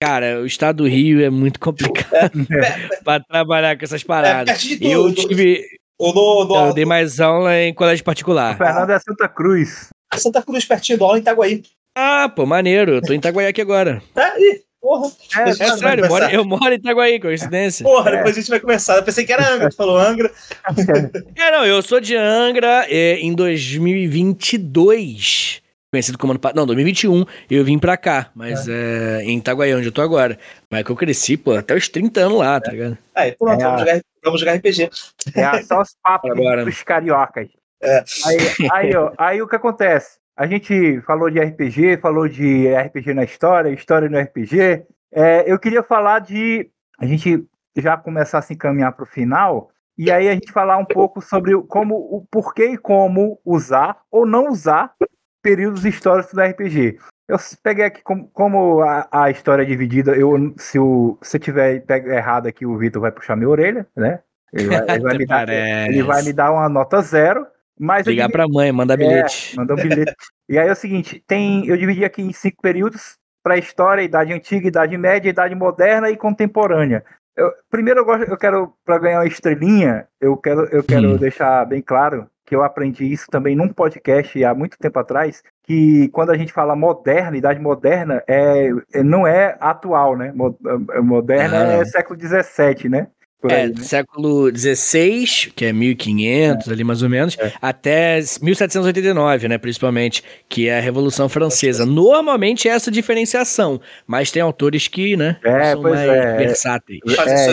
Cara, o estado do Rio é muito complicado é, para trabalhar com essas paradas. É, eu tive. Eu, eu dei mais aula em colégio particular. O Fernando é Santa Cruz. Santa Cruz, pertinho do aula em Itaguaí. Ah, pô, maneiro. Eu tô em Itaguaí aqui agora. Tá aí. Porra. É, é sério, eu moro, eu moro em Itaguaí, coincidência. Porra, depois a gente vai começar. Eu pensei que era Angra, tu falou Angra. é, não, eu sou de Angra é, em 2022. Conhecido como ano Não, 2021 eu vim pra cá, mas é. é em Itaguaí, onde eu tô agora. Mas que eu cresci, pô, até os 30 anos lá, tá ligado? Aí, pronto, é vamos, jogar, vamos jogar RPG. É só os papos agora. dos cariocas. É. Aí, aí, ó, aí o que acontece? A gente falou de RPG, falou de RPG na história, história no RPG. É, eu queria falar de. A gente já começar a se encaminhar para o final, e aí a gente falar um pouco sobre como, o porquê e como usar ou não usar períodos históricos do RPG. Eu peguei aqui como, como a, a, história é dividida, eu, se, o, se eu tiver errado aqui, o Vitor vai puxar minha orelha, né? Ele vai, ele vai, me, dar, ele vai me dar uma nota zero. Mas Ligar para a mãe, mandar bilhete. É, mandar um bilhete. e aí é o seguinte, tem, eu dividi aqui em cinco períodos, pré-história, idade antiga, idade média, idade moderna e contemporânea. Eu, primeiro eu, gosto, eu quero, para ganhar uma estrelinha, eu quero, eu quero deixar bem claro que eu aprendi isso também num podcast há muito tempo atrás, que quando a gente fala moderna, idade moderna, é, é não é atual, né? Moderna ah. é século XVII, né? É, né? século XVI, que é 1500 é. ali mais ou menos, é. até 1789, né, principalmente, que é a Revolução Francesa. Normalmente é essa diferenciação, mas tem autores que, né, é, são mais é. versáteis.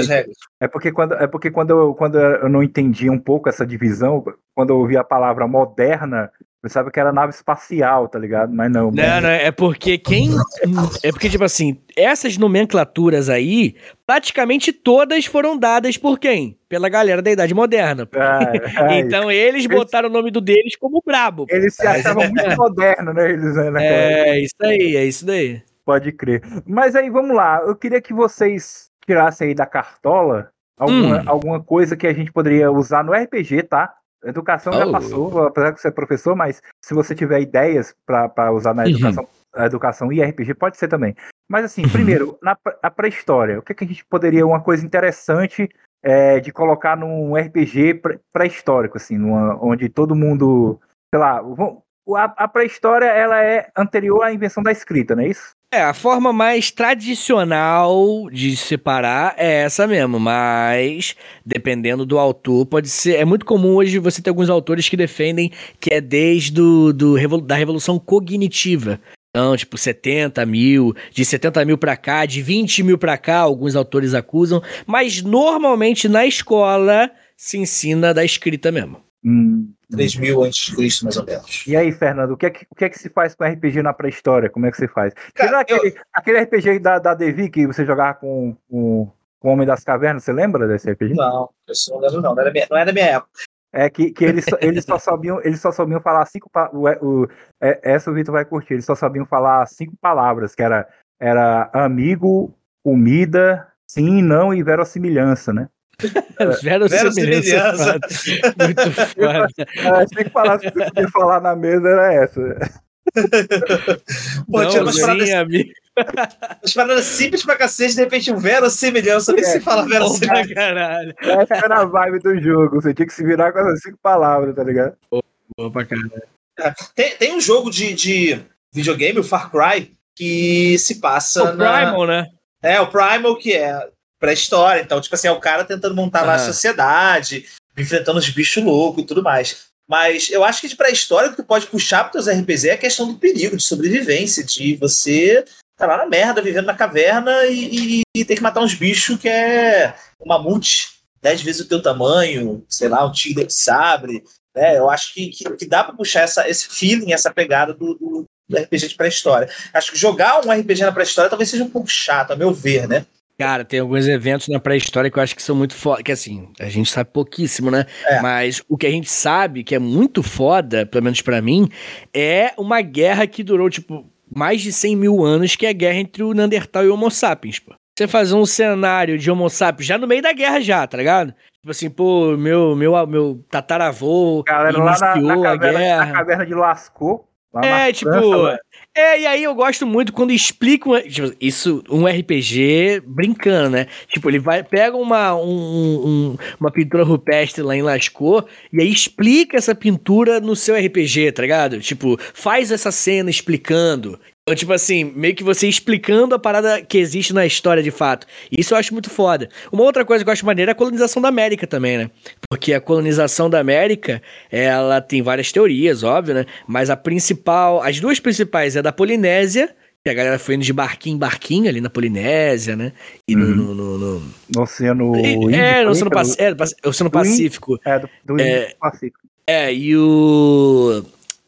É, é, porque quando, é porque quando eu, quando eu não entendi um pouco essa divisão, quando eu ouvi a palavra moderna, Pensava que era nave espacial, tá ligado? Mas não. Não, não, é porque quem. É porque, tipo assim, essas nomenclaturas aí, praticamente todas foram dadas por quem? Pela galera da Idade Moderna. É, é, então eles, eles botaram o nome do deles como brabo. Eles se achavam muito modernos, né? Eles, né é, isso aí, é isso daí. Pode crer. Mas aí, vamos lá. Eu queria que vocês tirassem aí da cartola alguma, hum. alguma coisa que a gente poderia usar no RPG, tá? Educação oh. já passou, apesar de ser professor, mas se você tiver ideias para usar na educação, uhum. educação e RPG, pode ser também. Mas assim, uhum. primeiro, na pré-história, o que, que, a gente poderia, uma coisa interessante é, de colocar num RPG pré-histórico, assim, numa, onde todo mundo, sei lá, a, a pré-história ela é anterior à invenção da escrita, não é isso? É, a forma mais tradicional de separar é essa mesmo, mas dependendo do autor, pode ser. É muito comum hoje você ter alguns autores que defendem que é desde do, do da revolução cognitiva. Então, tipo, 70 mil, de 70 mil pra cá, de 20 mil pra cá, alguns autores acusam, mas normalmente na escola se ensina da escrita mesmo. Hum. 3000 a.C., mais ou menos. E aí, Fernando, o que, é que, o que é que se faz com RPG na pré-história? Como é que se faz? Cara, aquele, eu... aquele RPG da, da Devi que você jogava com, com, com o Homem das Cavernas, você lembra desse RPG? Não, eu não lembro não, não era, minha, não era da minha época. É que, que eles, eles, só sabiam, eles só sabiam falar cinco o, o, é, Essa o Vitor vai curtir. Eles só sabiam falar cinco palavras, que era, era amigo, comida, sim, não e verossimilhança, né? Verossimilhança. Muito foda. Cinco palavras que você podia falar na mesa era essa. Pô, não, tinha umas paradas, amigo. umas paradas simples pra cacete, de repente um verossimilhança, nem é. se fala verossimilhança. caralho. Essa era a vibe do jogo, você tinha que se virar com essas cinco palavras, tá ligado? Boa pra caralho. É, tem, tem um jogo de, de videogame, o Far Cry, que se passa o na... Primal, né? É, o Primal, que é pré-história. Então, tipo assim, é o cara tentando montar uhum. lá a sociedade, enfrentando os bichos loucos e tudo mais. Mas eu acho que de pré-história que tu pode puxar para teus RPGs é a questão do perigo, de sobrevivência, de você tá lá na merda, vivendo na caverna e, e, e ter que matar uns bichos que é um mamute, dez vezes o teu tamanho, sei lá, um tigre de sabre. Né? Eu acho que, que, que dá para puxar essa, esse feeling, essa pegada do, do, do RPG de pré-história. Acho que jogar um RPG na pré-história talvez seja um pouco chato, a meu ver, né? Cara, tem alguns eventos na pré-história que eu acho que são muito foda. Que assim, a gente sabe pouquíssimo, né? É. Mas o que a gente sabe que é muito foda, pelo menos para mim, é uma guerra que durou, tipo, mais de 100 mil anos, que é a guerra entre o Neandertal e o Homo sapiens, pô. Você fazer um cenário de Homo sapiens já no meio da guerra, já, tá ligado? Tipo assim, pô, meu, meu, meu tataravô Galera, lá na, na, caverna, na caverna de Lascaux. É, tipo. é, e aí eu gosto muito quando explicam. Tipo, isso, um RPG brincando, né? Tipo, ele vai, pega uma, um, um, uma pintura rupestre lá em Lascaux e aí explica essa pintura no seu RPG, tá ligado? Tipo, faz essa cena explicando. Então, tipo assim, meio que você explicando a parada que existe na história de fato. Isso eu acho muito foda. Uma outra coisa que eu acho maneira é a colonização da América também, né? Porque a colonização da América, ela tem várias teorias, óbvio, né? Mas a principal, as duas principais é da Polinésia, que a galera foi indo de barquinho em barquinho ali na Polinésia, né? E no. Uhum. no, no, no... no Oceano Índico. É, no Oceano, Pac... é, Oceano Pacífico. É, do, do é, Pacífico. É, e o.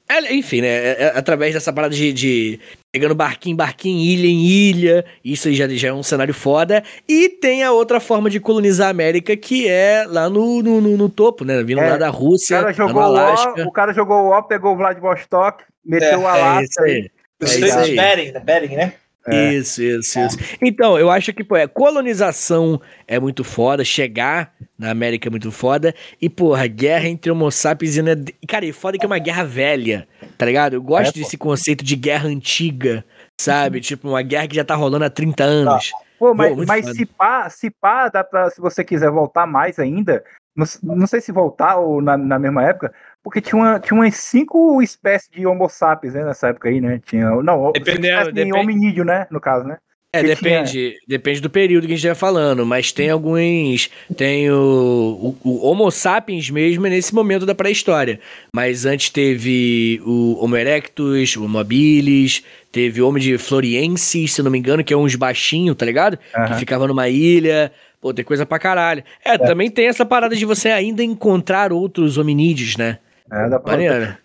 É, enfim, né? É, é, através dessa parada de, de pegando barquinho, barquinho, ilha em ilha. Isso aí já, já é um cenário foda. E tem a outra forma de colonizar a América, que é lá no, no, no, no topo, né? Vindo é, lá da Rússia. O cara jogou o, o cara jogou o O, pegou o Vladivostok, meteu é, o Alasca. É isso aí. É isso aí. Bering, Bering, né? É. Isso, isso, é. isso. Então, eu acho que, pô, é, colonização é muito foda, chegar na América é muito foda, e, porra, guerra entre Homo sapiens e... Cara, e foda que é uma guerra velha, tá ligado? Eu gosto é, desse conceito de guerra antiga, sabe? tipo, uma guerra que já tá rolando há 30 anos. Pô, mas, pô, mas se pá, se pá, dá pra, se você quiser voltar mais ainda, não, não sei se voltar ou na, na mesma época, porque tinha, uma, tinha umas cinco espécies de Homo sapiens né, nessa época aí, né? Tinha, não, Dependendo, de hominídeo, né? No caso, né? É, depende, tinha... depende do período que a gente estiver falando, mas tem alguns. Tem o, o, o, Homo sapiens mesmo é nesse momento da pré-história. Mas antes teve o Homo erectus, o Homo habilis, teve o Homo de Floriensis, se não me engano, que é uns baixinhos, tá ligado? Uhum. Que ficava numa ilha. Pô, tem coisa pra caralho. É, é, também tem essa parada de você ainda encontrar outros hominídeos, né? É, dá pra,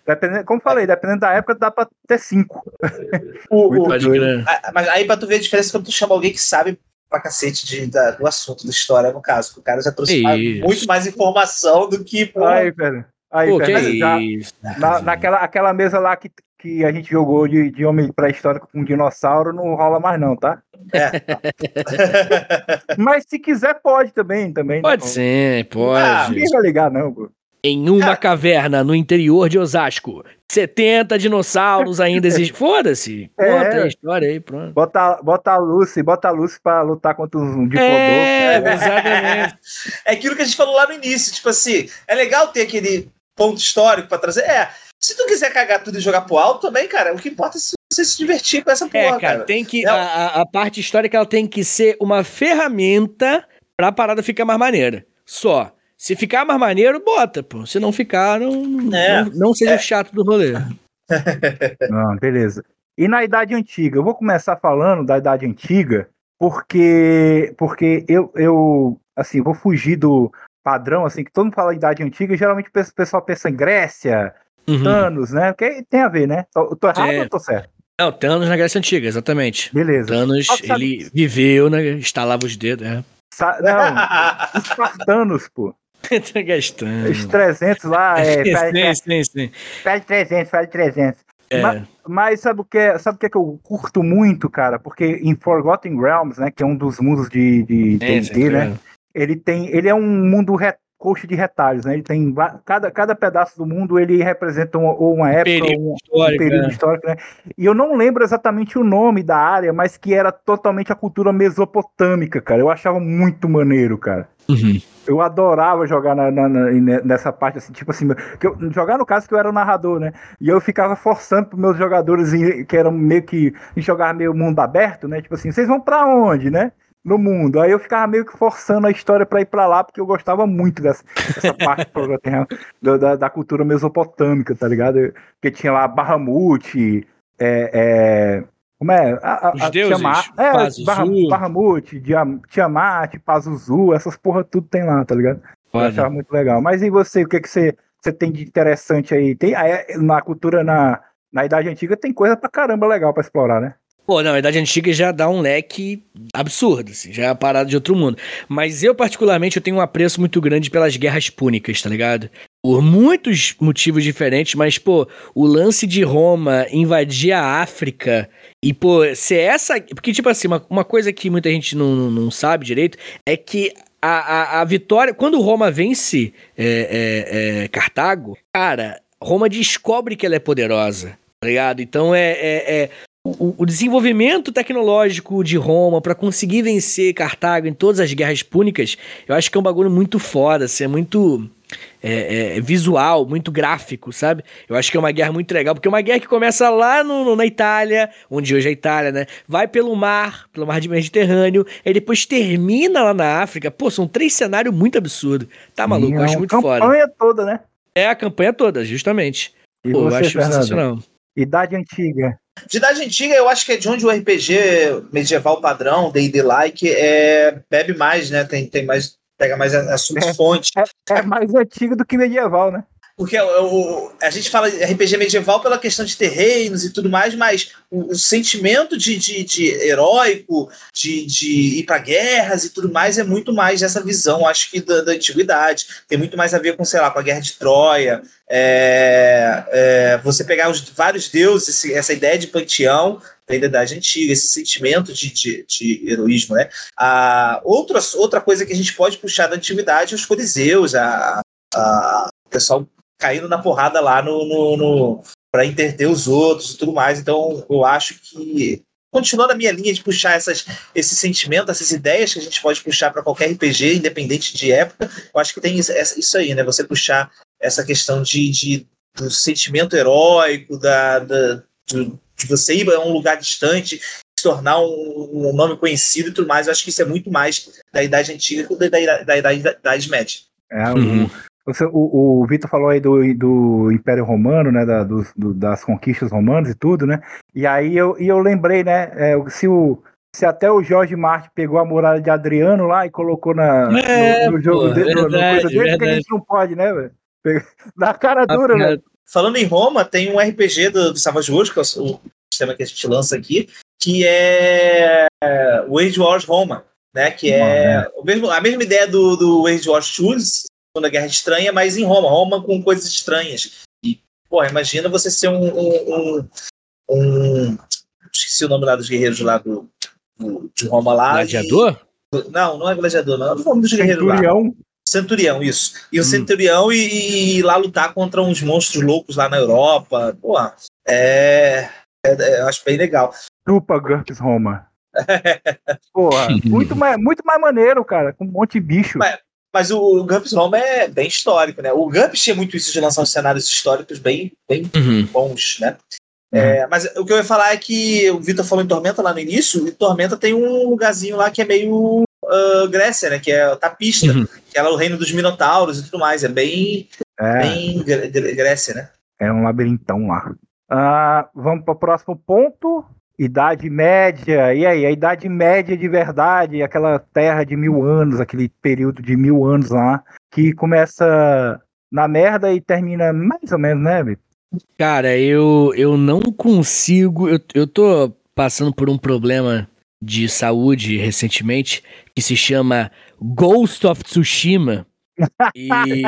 dependendo, como falei, dependendo da época, dá pra ter cinco. o, o, ah, mas aí pra tu ver a diferença quando tu chama alguém que sabe pra cacete de, da, do assunto, da história, no caso. O cara já trouxe mais, muito mais informação do que. Pô, aí, velho. Aí, pô, velho, já, na, naquela aquela mesa lá que, que a gente jogou de, de homem pré-histórico com um dinossauro, não rola mais, não, tá? É. Mas se quiser, pode também. também pode não. sim, pode. Ah, ninguém vai ligar, não, pô. Em uma é. caverna no interior de Osasco. 70 dinossauros ainda existem. Foda-se. Conta é. a história aí, pronto. Bota, bota a Lucy, bota a Lucy pra lutar contra um diplodocus. É, exatamente. é aquilo que a gente falou lá no início. Tipo assim, é legal ter aquele ponto histórico pra trazer. É, se tu quiser cagar tudo e jogar pro alto também, cara, o que importa é você se divertir com essa é, porra, é, cara. cara. Tem que, a, a parte histórica ela tem que ser uma ferramenta pra parada ficar mais maneira. Só. Se ficar mais maneiro, bota, pô. Se não ficar, não, é, não, não, seja é. chato do rolê. não, beleza. E na Idade Antiga? Eu vou começar falando da Idade Antiga, porque porque eu, eu assim, vou fugir do padrão, assim, que todo mundo fala Idade Antiga, e geralmente o pessoal pensa em Grécia, uhum. Thanos, né? Que tem a ver, né? Tô, tô errado é. ou tô certo? Não, Thanos na Grécia Antiga, exatamente. Beleza. Thanos, ele viveu, né? Estalava os dedos, é. Sa não, espartanos, pô. Tá gastando. Os 300 lá, é. sim, sim, sim. Pede 300, pede 300. É. Mas, mas, sabe o que sabe o que, é que eu curto muito, cara? Porque em Forgotten Realms, né, que é um dos mundos de D&D, né? Ele tem, ele é um mundo re, coxa de retalhos, né? Ele tem cada, cada pedaço do mundo ele representa uma, ou uma época, um, um período é. histórico, né? E eu não lembro exatamente o nome da área, mas que era totalmente a cultura mesopotâmica, cara. Eu achava muito maneiro, cara. Uhum. Eu adorava jogar na, na, na, nessa parte, assim, tipo assim, que eu, jogar no caso que eu era o narrador, né? E eu ficava forçando pros meus jogadores que eram meio que jogar meio mundo aberto, né? Tipo assim, vocês vão para onde, né? No mundo. Aí eu ficava meio que forçando a história para ir para lá, porque eu gostava muito dessa, dessa parte da, da, da, cultura mesopotâmica, tá ligado? Que tinha lá Bahamut, é, é, como é? A, a, Os deuses, Tiamat, é, Barra, Bahamut, Tiamat, Pazuzu, essas porra tudo tem lá, tá ligado? Eu achava muito legal. Mas e você, o que, que você, você tem de interessante aí? Tem, aí, na cultura, na, na Idade Antiga, tem coisa pra caramba legal pra explorar, né? Pô, não, a Idade Antiga já dá um leque absurdo, assim, já é a parada de outro mundo. Mas eu, particularmente, eu tenho um apreço muito grande pelas guerras púnicas, tá ligado? Por muitos motivos diferentes, mas, pô, o lance de Roma invadir a África e, pô, se essa. Porque, tipo assim, uma, uma coisa que muita gente não, não sabe direito é que a, a, a vitória. Quando Roma vence é, é, é, Cartago, cara, Roma descobre que ela é poderosa, tá ligado? Então é, é, é o, o desenvolvimento tecnológico de Roma para conseguir vencer Cartago em todas as guerras púnicas, eu acho que é um bagulho muito foda, assim, é muito é, é, visual, muito gráfico, sabe? Eu acho que é uma guerra muito legal, porque é uma guerra que começa lá no, na Itália, onde hoje é a Itália, né? Vai pelo mar, pelo mar Mediterrâneo, e depois termina lá na África. Pô, são três cenários muito absurdos. Tá maluco? Eu acho muito foda. A campanha toda, né? É a campanha toda, justamente. E Pô, você, eu acho Fernando? sensacional. Idade Antiga. De idade antiga, eu acho que é de onde o RPG medieval padrão, D&D like, é, bebe mais, né? Tem, tem mais, pega mais assuntos é, fonte. É, é, mais antigo do que medieval, né? Porque o, a gente fala RPG medieval pela questão de ter reinos e tudo mais, mas o, o sentimento de, de, de, heróico, de, de ir para guerras e tudo mais, é muito mais dessa visão, acho que, da, da, antiguidade. Tem muito mais a ver com, sei lá, com a Guerra de Troia. É, é, você pegar os vários deuses, esse, essa ideia de panteão vem da Idade Antiga, esse sentimento de, de, de heroísmo. Né? A, outra, outra coisa que a gente pode puxar da antiguidade é os coliseus, a, a, o pessoal caindo na porrada lá no, no, no para interter os outros e tudo mais. Então, eu acho que continuando a minha linha de puxar essas, esse sentimento, essas ideias que a gente pode puxar para qualquer RPG, independente de época, eu acho que tem isso aí, né? Você puxar essa questão de, de do sentimento heróico, da, da do, de você ir a um lugar distante, se tornar um, um, nome conhecido e tudo mais. Eu acho que isso é muito mais da idade antiga do que da, da, da, idade, da idade média. É, uhum. O, o Vitor falou aí do, do Império Romano, né? Da, do, do, das conquistas romanas e tudo, né? E aí eu, e eu lembrei, né? É, se, o, se até o Jorge Martin pegou a muralha de Adriano lá e colocou na, é, no, no, jogo dele, verdade, no, coisa dele, que a gente não pode, né, velho? Na cara dura, né? Falando em Roma, tem um RPG do, do Savage que é o sistema que a gente lança aqui, que é o Age Wars Roma, né? Que é o mesmo, a mesma ideia do, do Age Wars Choose, Segunda Guerra Estranha, mas em Roma, Roma com coisas estranhas. E, pô, imagina você ser um, um, um, um esqueci o nome lá dos guerreiros lá do, do de Roma lá. Gladiador? E, não, não é gladiador, não. É o nome dos guerreiros Centurião. lá. Centurião, isso. E o hum. Centurião e, e, ir lá lutar contra uns monstros loucos lá na Europa. Pô, é, é, é acho bem legal. Chupa GURPS Roma. Porra, muito mais, muito mais maneiro, cara, com um monte de bicho. Mas, mas o, o GURPS Roma é bem histórico, né? O GURPS tinha muito isso de lançar uns cenários históricos bem, bem uhum. bons, né? Uhum. É, mas o que eu ia falar é que o Vitor falou em Tormenta lá no início, e Tormenta tem um lugarzinho lá que é meio uh, Grécia, né? Que é Tapista, uhum. que é lá o reino dos Minotauros e tudo mais. É bem, é. bem Grécia, né? É um labirintão lá. Uh, vamos para o próximo ponto. Idade Média, e aí, a Idade Média de verdade, aquela terra de mil anos, aquele período de mil anos lá, que começa na merda e termina mais ou menos, né, Vitor? Cara, eu, eu não consigo. Eu, eu tô passando por um problema de saúde recentemente que se chama Ghost of Tsushima. E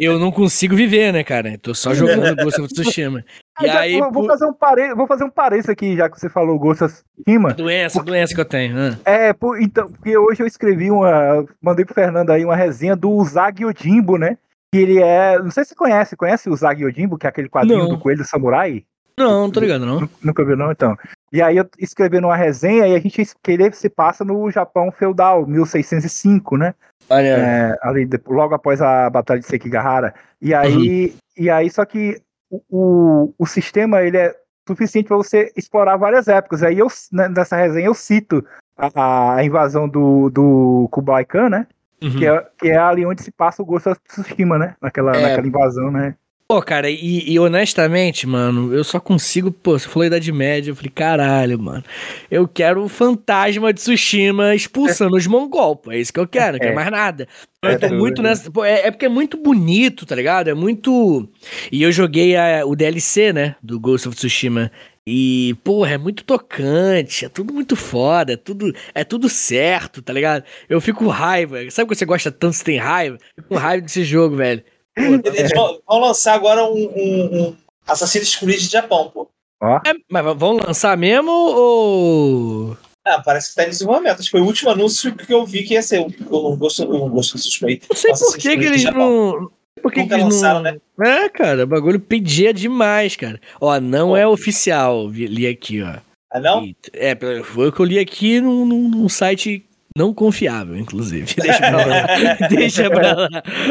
eu não consigo viver, né, cara? Tô só jogando Ghost of Tsushima. E Ah, já- aí, vou, por- fazer um pare... vou fazer um parênteses aqui, já que você falou Ghost of Tsushima. doença, doença que eu tenho. ah. É, por, então, porque hoje eu escrevi uma. Mandei pro Fernando aí uma resenha do Zag Yojimbo, né? Que ele é. Não sei se você conhece, conhece o Zag Yojimbo, que é aquele quadrinho Não. do Coelho Samurai? Não, não tô ligado, não. Nu- Nunca viu, não, então. E aí eu escrevi numa resenha e a gente que ele se passa no Japão feudal, 1605, né? Olha, É, ali logo após a batalha de Sekigahara. E aí, e aí só que o, o, o sistema ele é suficiente para você explorar várias épocas. Aí eu né, nessa resenha eu cito a, a invasão do, do Kublai Khan, né? uhum. Que, é, que é ali onde se passa o Ghost of Tsushima, né? Naquela, É. naquela invasão, né? Pô, cara, e, e honestamente, mano, eu só consigo. Pô, você falou Idade Média, eu falei, caralho, mano. Eu quero o fantasma de Tsushima expulsando os mongol, pô. É isso que eu quero, não quero É. mais nada. É, Eu tô tudo, muito né? nessa. Pô, é, é porque é muito bonito, tá ligado? É muito. E eu joguei a- o DLC, né? Do Ghost of Tsushima. E, porra, é muito tocante, é tudo muito foda, é tudo, é tudo certo, tá ligado? Eu fico com raiva. Sabe quando você gosta tanto, você tem raiva? Fico com raiva desse jogo, velho. Eles vão, vão lançar agora um, um, um Assassin's Creed de Japão, pô. Ó. É, mas vão lançar mesmo ou. Ah, parece que tá em desenvolvimento. Acho que foi o último anúncio que eu vi que ia ser o, o, Ghost- o Ghost of Tsushima. Não sei por que, que eles não. Por que, Nunca que eles lançaram, não. né? É, cara, o bagulho pedia demais, cara. Ó, não Pô. é oficial, vi- li aqui, ó. Ah, não? Eita, É, foi o que eu li aqui num, num- num site não confiável, inclusive. Deixa pra lá. Deixa pra lá.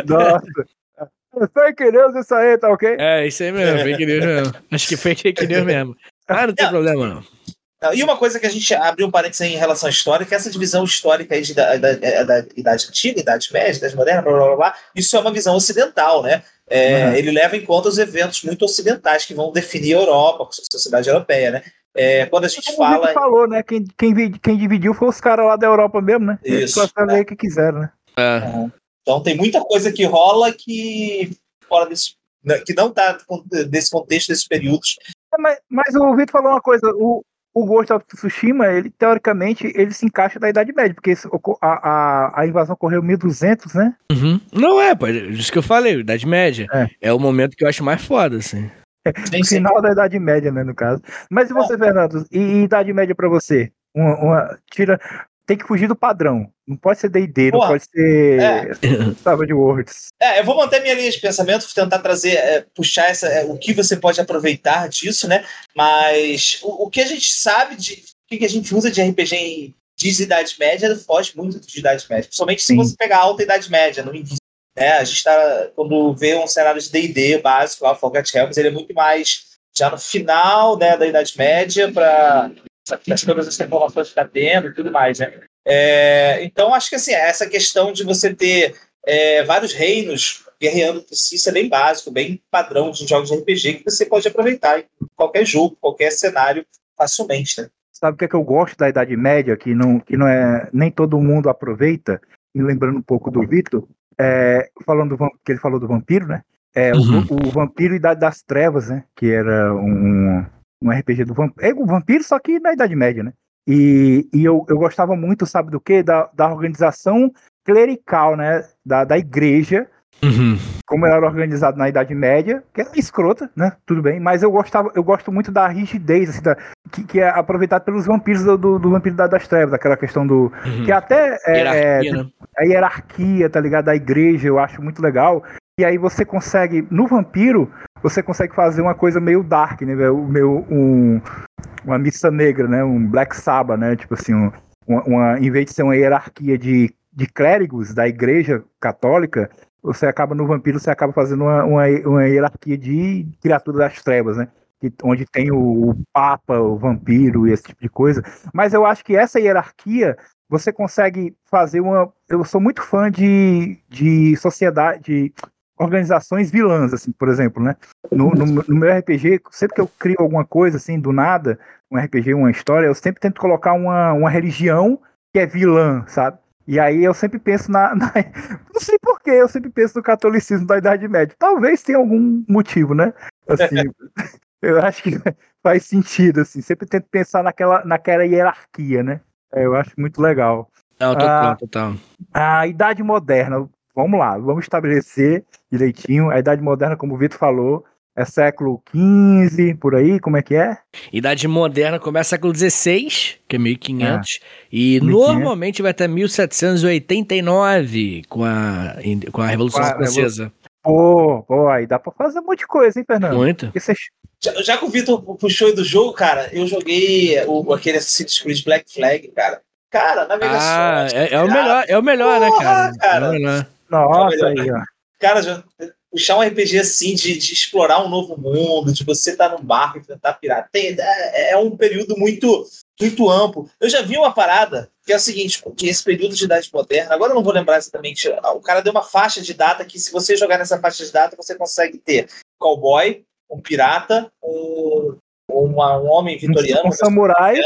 Nossa. Fake news isso aí, tá ok? É, isso aí mesmo, fake news mesmo. Acho que foi fake news mesmo. Ah, não tem Não. problema, não. Não, E uma coisa que a gente abriu um parênteses aí em relação à história, que essa divisão histórica aí de, da, da, da Idade Antiga, Idade Média, Idade Moderna, blá, blá, blá, blá, isso é uma visão ocidental, né? É, Uhum. Ele leva em conta os eventos muito ocidentais que vão definir a Europa, a sociedade europeia, né? É, quando a gente Como fala... falou, né? Quem, quem, quem dividiu foi os caras lá da Europa mesmo, né? Eles Isso, gostaram aí que quiseram, né? É. Então tem muita coisa que rola que fora desse, né, que não está desse contexto, desses períodos. É, Mas, mas o Vitor falou uma coisa, o, o Ghost of Tsushima, ele teoricamente, ele se encaixa da Idade Média, porque a, a, a invasão ocorreu em 1200, né? Uhum. Não é, pô, é isso que eu falei, Idade Média. É. É. o momento que eu acho mais foda, assim. Sim, sim. Final da Idade Média, né, no caso. Mas e você, Fernando? E, e Idade Média pra você? Uma, uma- tira, tem que fugir do padrão. Não pode ser D&D, não pode ser é. Savage Worlds. É, eu vou manter minha linha de pensamento, tentar trazer, é, puxar essa, é, o que você pode aproveitar disso, né? Mas o, o que a gente sabe de o que a gente usa de RPG em de Idade Média foge muito de Idade Média, principalmente se Sim. você pegar a alta Idade Média, no início. Né? A gente tá, quando vê um cenário de D&D básico, lá, o Forgotten Realms, ele é muito mais já no final né, da Idade Média para todas as informações que está tendo e tudo mais, né? É, então, acho que assim, essa questão de você ter é, vários reinos guerreando por si, isso é bem básico, bem padrão de jogos de RPG que você pode aproveitar em qualquer jogo, qualquer cenário, facilmente, né? Sabe o que, é que eu gosto da Idade Média, que não, que não é nem todo mundo aproveita, e lembrando um pouco do Vitor, é, falando do, que ele falou do vampiro, né? É, o- Uhum. o, Vampiro Idade das Trevas, né? Que era um, um RPG do vampiro. É o vampiro, só que na Idade Média, né? E, e eu, eu gostava muito, sabe do quê? Da, da organização clerical, né? Da, da igreja, Uhum. como ela era organizada na Idade Média, que era escrota, né? Tudo bem, mas eu gostava, eu gosto muito da rigidez, assim, da, que, que é aproveitado pelos vampiros do, do, do Vampiro da- das Trevas, aquela questão do. Uhum. Que até é, Hierarquia, é, né? a hierarquia, tá ligado? Da igreja, eu acho muito legal. E aí você consegue, no vampiro, você consegue fazer uma coisa meio dark, né? velho? Meio um, uma missa negra, né? Um Black Sabbath, né? Tipo assim, um- uma- em vez de ser uma hierarquia de, de clérigos da igreja católica, você acaba no vampiro, você acaba fazendo uma, uma, uma hierarquia de criatura das trevas, né? Que- onde tem o, o papa, o vampiro e esse tipo de coisa. Mas eu acho que essa hierarquia você consegue fazer uma. Eu sou muito fã de, de sociedade, de organizações vilãs, assim, por exemplo, né? No, no, no meu RPG, sempre que eu crio alguma coisa assim, do nada, um RPG, uma história, eu sempre tento colocar uma, uma religião que é vilã, sabe? E aí eu sempre penso na, na- Não sei porquê, eu sempre penso no catolicismo da Idade Média. Talvez tenha algum motivo, né? Assim, eu acho que faz sentido, assim. Sempre tento pensar naquela, naquela hierarquia, né? É, eu acho muito legal. Não, total, Ah. total. A Idade Moderna, vamos lá, vamos estabelecer direitinho. A Idade Moderna, como o Vitor falou, é século XV, por aí, como é que é? Idade Moderna começa século XVI, que é 1500, e 1500. normalmente vai até 1789, com a, com a Revolução a Francesa. Pô, pô, aí dá pra fazer um monte de coisa, hein, Fernando? Muito. Já, já, que o Vitor puxou do jogo, cara, eu joguei o, aquele Assassin's Creed Black Flag, cara. Cara, navegação. Ah, é, é, o melhor, é o melhor, Porra, né, cara? cara? É o melhor. Nossa, aí, ó. Cara, já, puxar um RPG assim, de, de, explorar um novo mundo, de você estar tá num barco e enfrentar pirata, tem, é, é, um período muito, muito amplo. Eu já vi uma parada que é o seguinte, que esse período de idade moderna, agora eu não vou lembrar exatamente, o cara deu uma faixa de data que se você jogar nessa faixa de data, você consegue ter um cowboy, um pirata, um, uma, um homem vitoriano, um, um samurai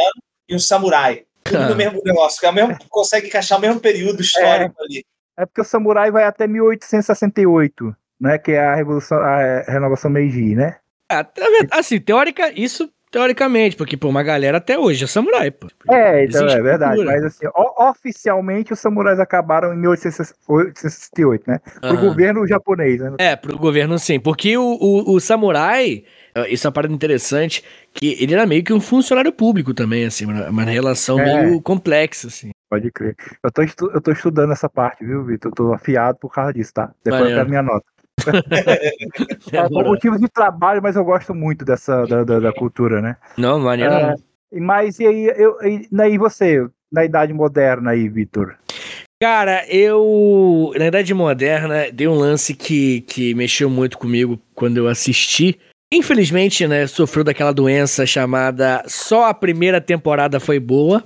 e um samurai. Tudo no mesmo negócio, que é o mesmo, consegue encaixar o mesmo período histórico é, ali. É porque o samurai vai até 1868 né? Que é a revolução, a renovação Meiji, né? É, assim, teórica, isso teoricamente, porque, pô, uma galera até hoje é samurai, pô. É, então é verdade. Cultura. Mas assim, oficialmente os samurais acabaram em 1868, né? Pro uhum. governo japonês, né? É, pro governo sim. Porque o, o, o samurai, isso é uma parada interessante, que ele era meio que um funcionário público também, assim, uma relação é. meio complexa, assim. Pode crer. Eu tô, estu eu tô estudando essa parte, viu, Vitor? Eu tô afiado por causa disso, tá? Depois Valeu. eu quero minha nota. é, por motivos de trabalho, mas eu gosto muito dessa da, da, da cultura, né? Não, maneiro. É, mas e aí, eu, e, e você, na idade moderna aí, Vitor? Cara, eu. Na idade moderna, dei um lance que, que mexeu muito comigo quando eu assisti. Infelizmente, né, sofreu daquela doença chamada Só a primeira temporada foi boa.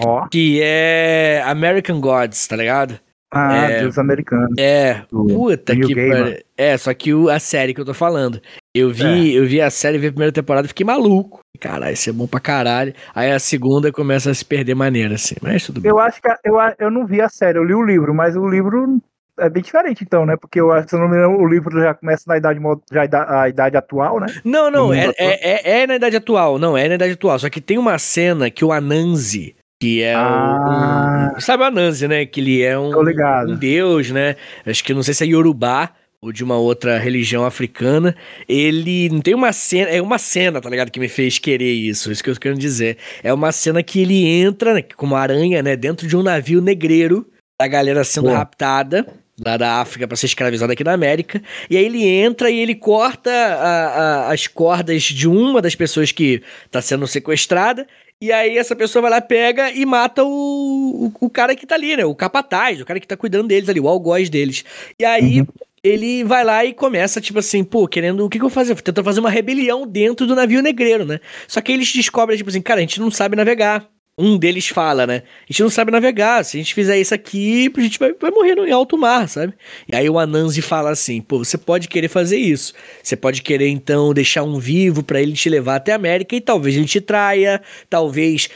Oh. Que é American Gods, tá ligado? Ah, é, dos americanos. É, do, puta do que pariu. É, só que o, a série que eu tô falando. Eu vi, é. eu vi a série, vi a primeira temporada e fiquei maluco. Caralho, isso é bom pra caralho. Aí a segunda começa a se perder maneira, assim. Mas tudo bem. Eu acho que eu, eu não vi a série, eu li o livro, mas o livro é bem diferente, então, né? Porque eu acho que, se não me engano, o livro já começa na idade, já a idade atual, né? Não, não, é, é, é, é, na idade atual. Não, é na idade atual. Só que tem uma cena que o Anansi, que é ah. um, Sabe o Anansi, né? Que ele é um, um deus, né? Acho que não sei se é Yorubá ou de uma outra religião africana. Ele não tem uma cena. É uma cena, tá ligado? Que me fez querer isso. Isso que eu tô querendo dizer. É uma cena que ele entra, né, como aranha, né? Dentro de um navio negreiro. A galera sendo Pô. raptada lá da África para ser escravizado aqui na América. E aí ele entra e ele corta a, a, as cordas de uma das pessoas que está sendo sequestrada. E aí essa pessoa vai lá, pega e mata o, o, o, cara que tá ali, né? O capataz, o cara que tá cuidando deles ali, o algoz deles. E aí uhum. ele vai lá e começa, tipo assim, pô, querendo. O que, que eu vou fazer? Tentando fazer uma rebelião dentro do navio negreiro, né? Só que eles descobrem, tipo assim, cara, a gente não sabe navegar um deles fala, né? A gente não sabe navegar. Se a gente fizer isso aqui, a gente vai, vai morrer em alto mar, sabe? E aí o Anansi fala assim: pô, você pode querer fazer isso. Você pode querer, então, deixar um vivo para ele te levar até a América e talvez ele te traia, talvez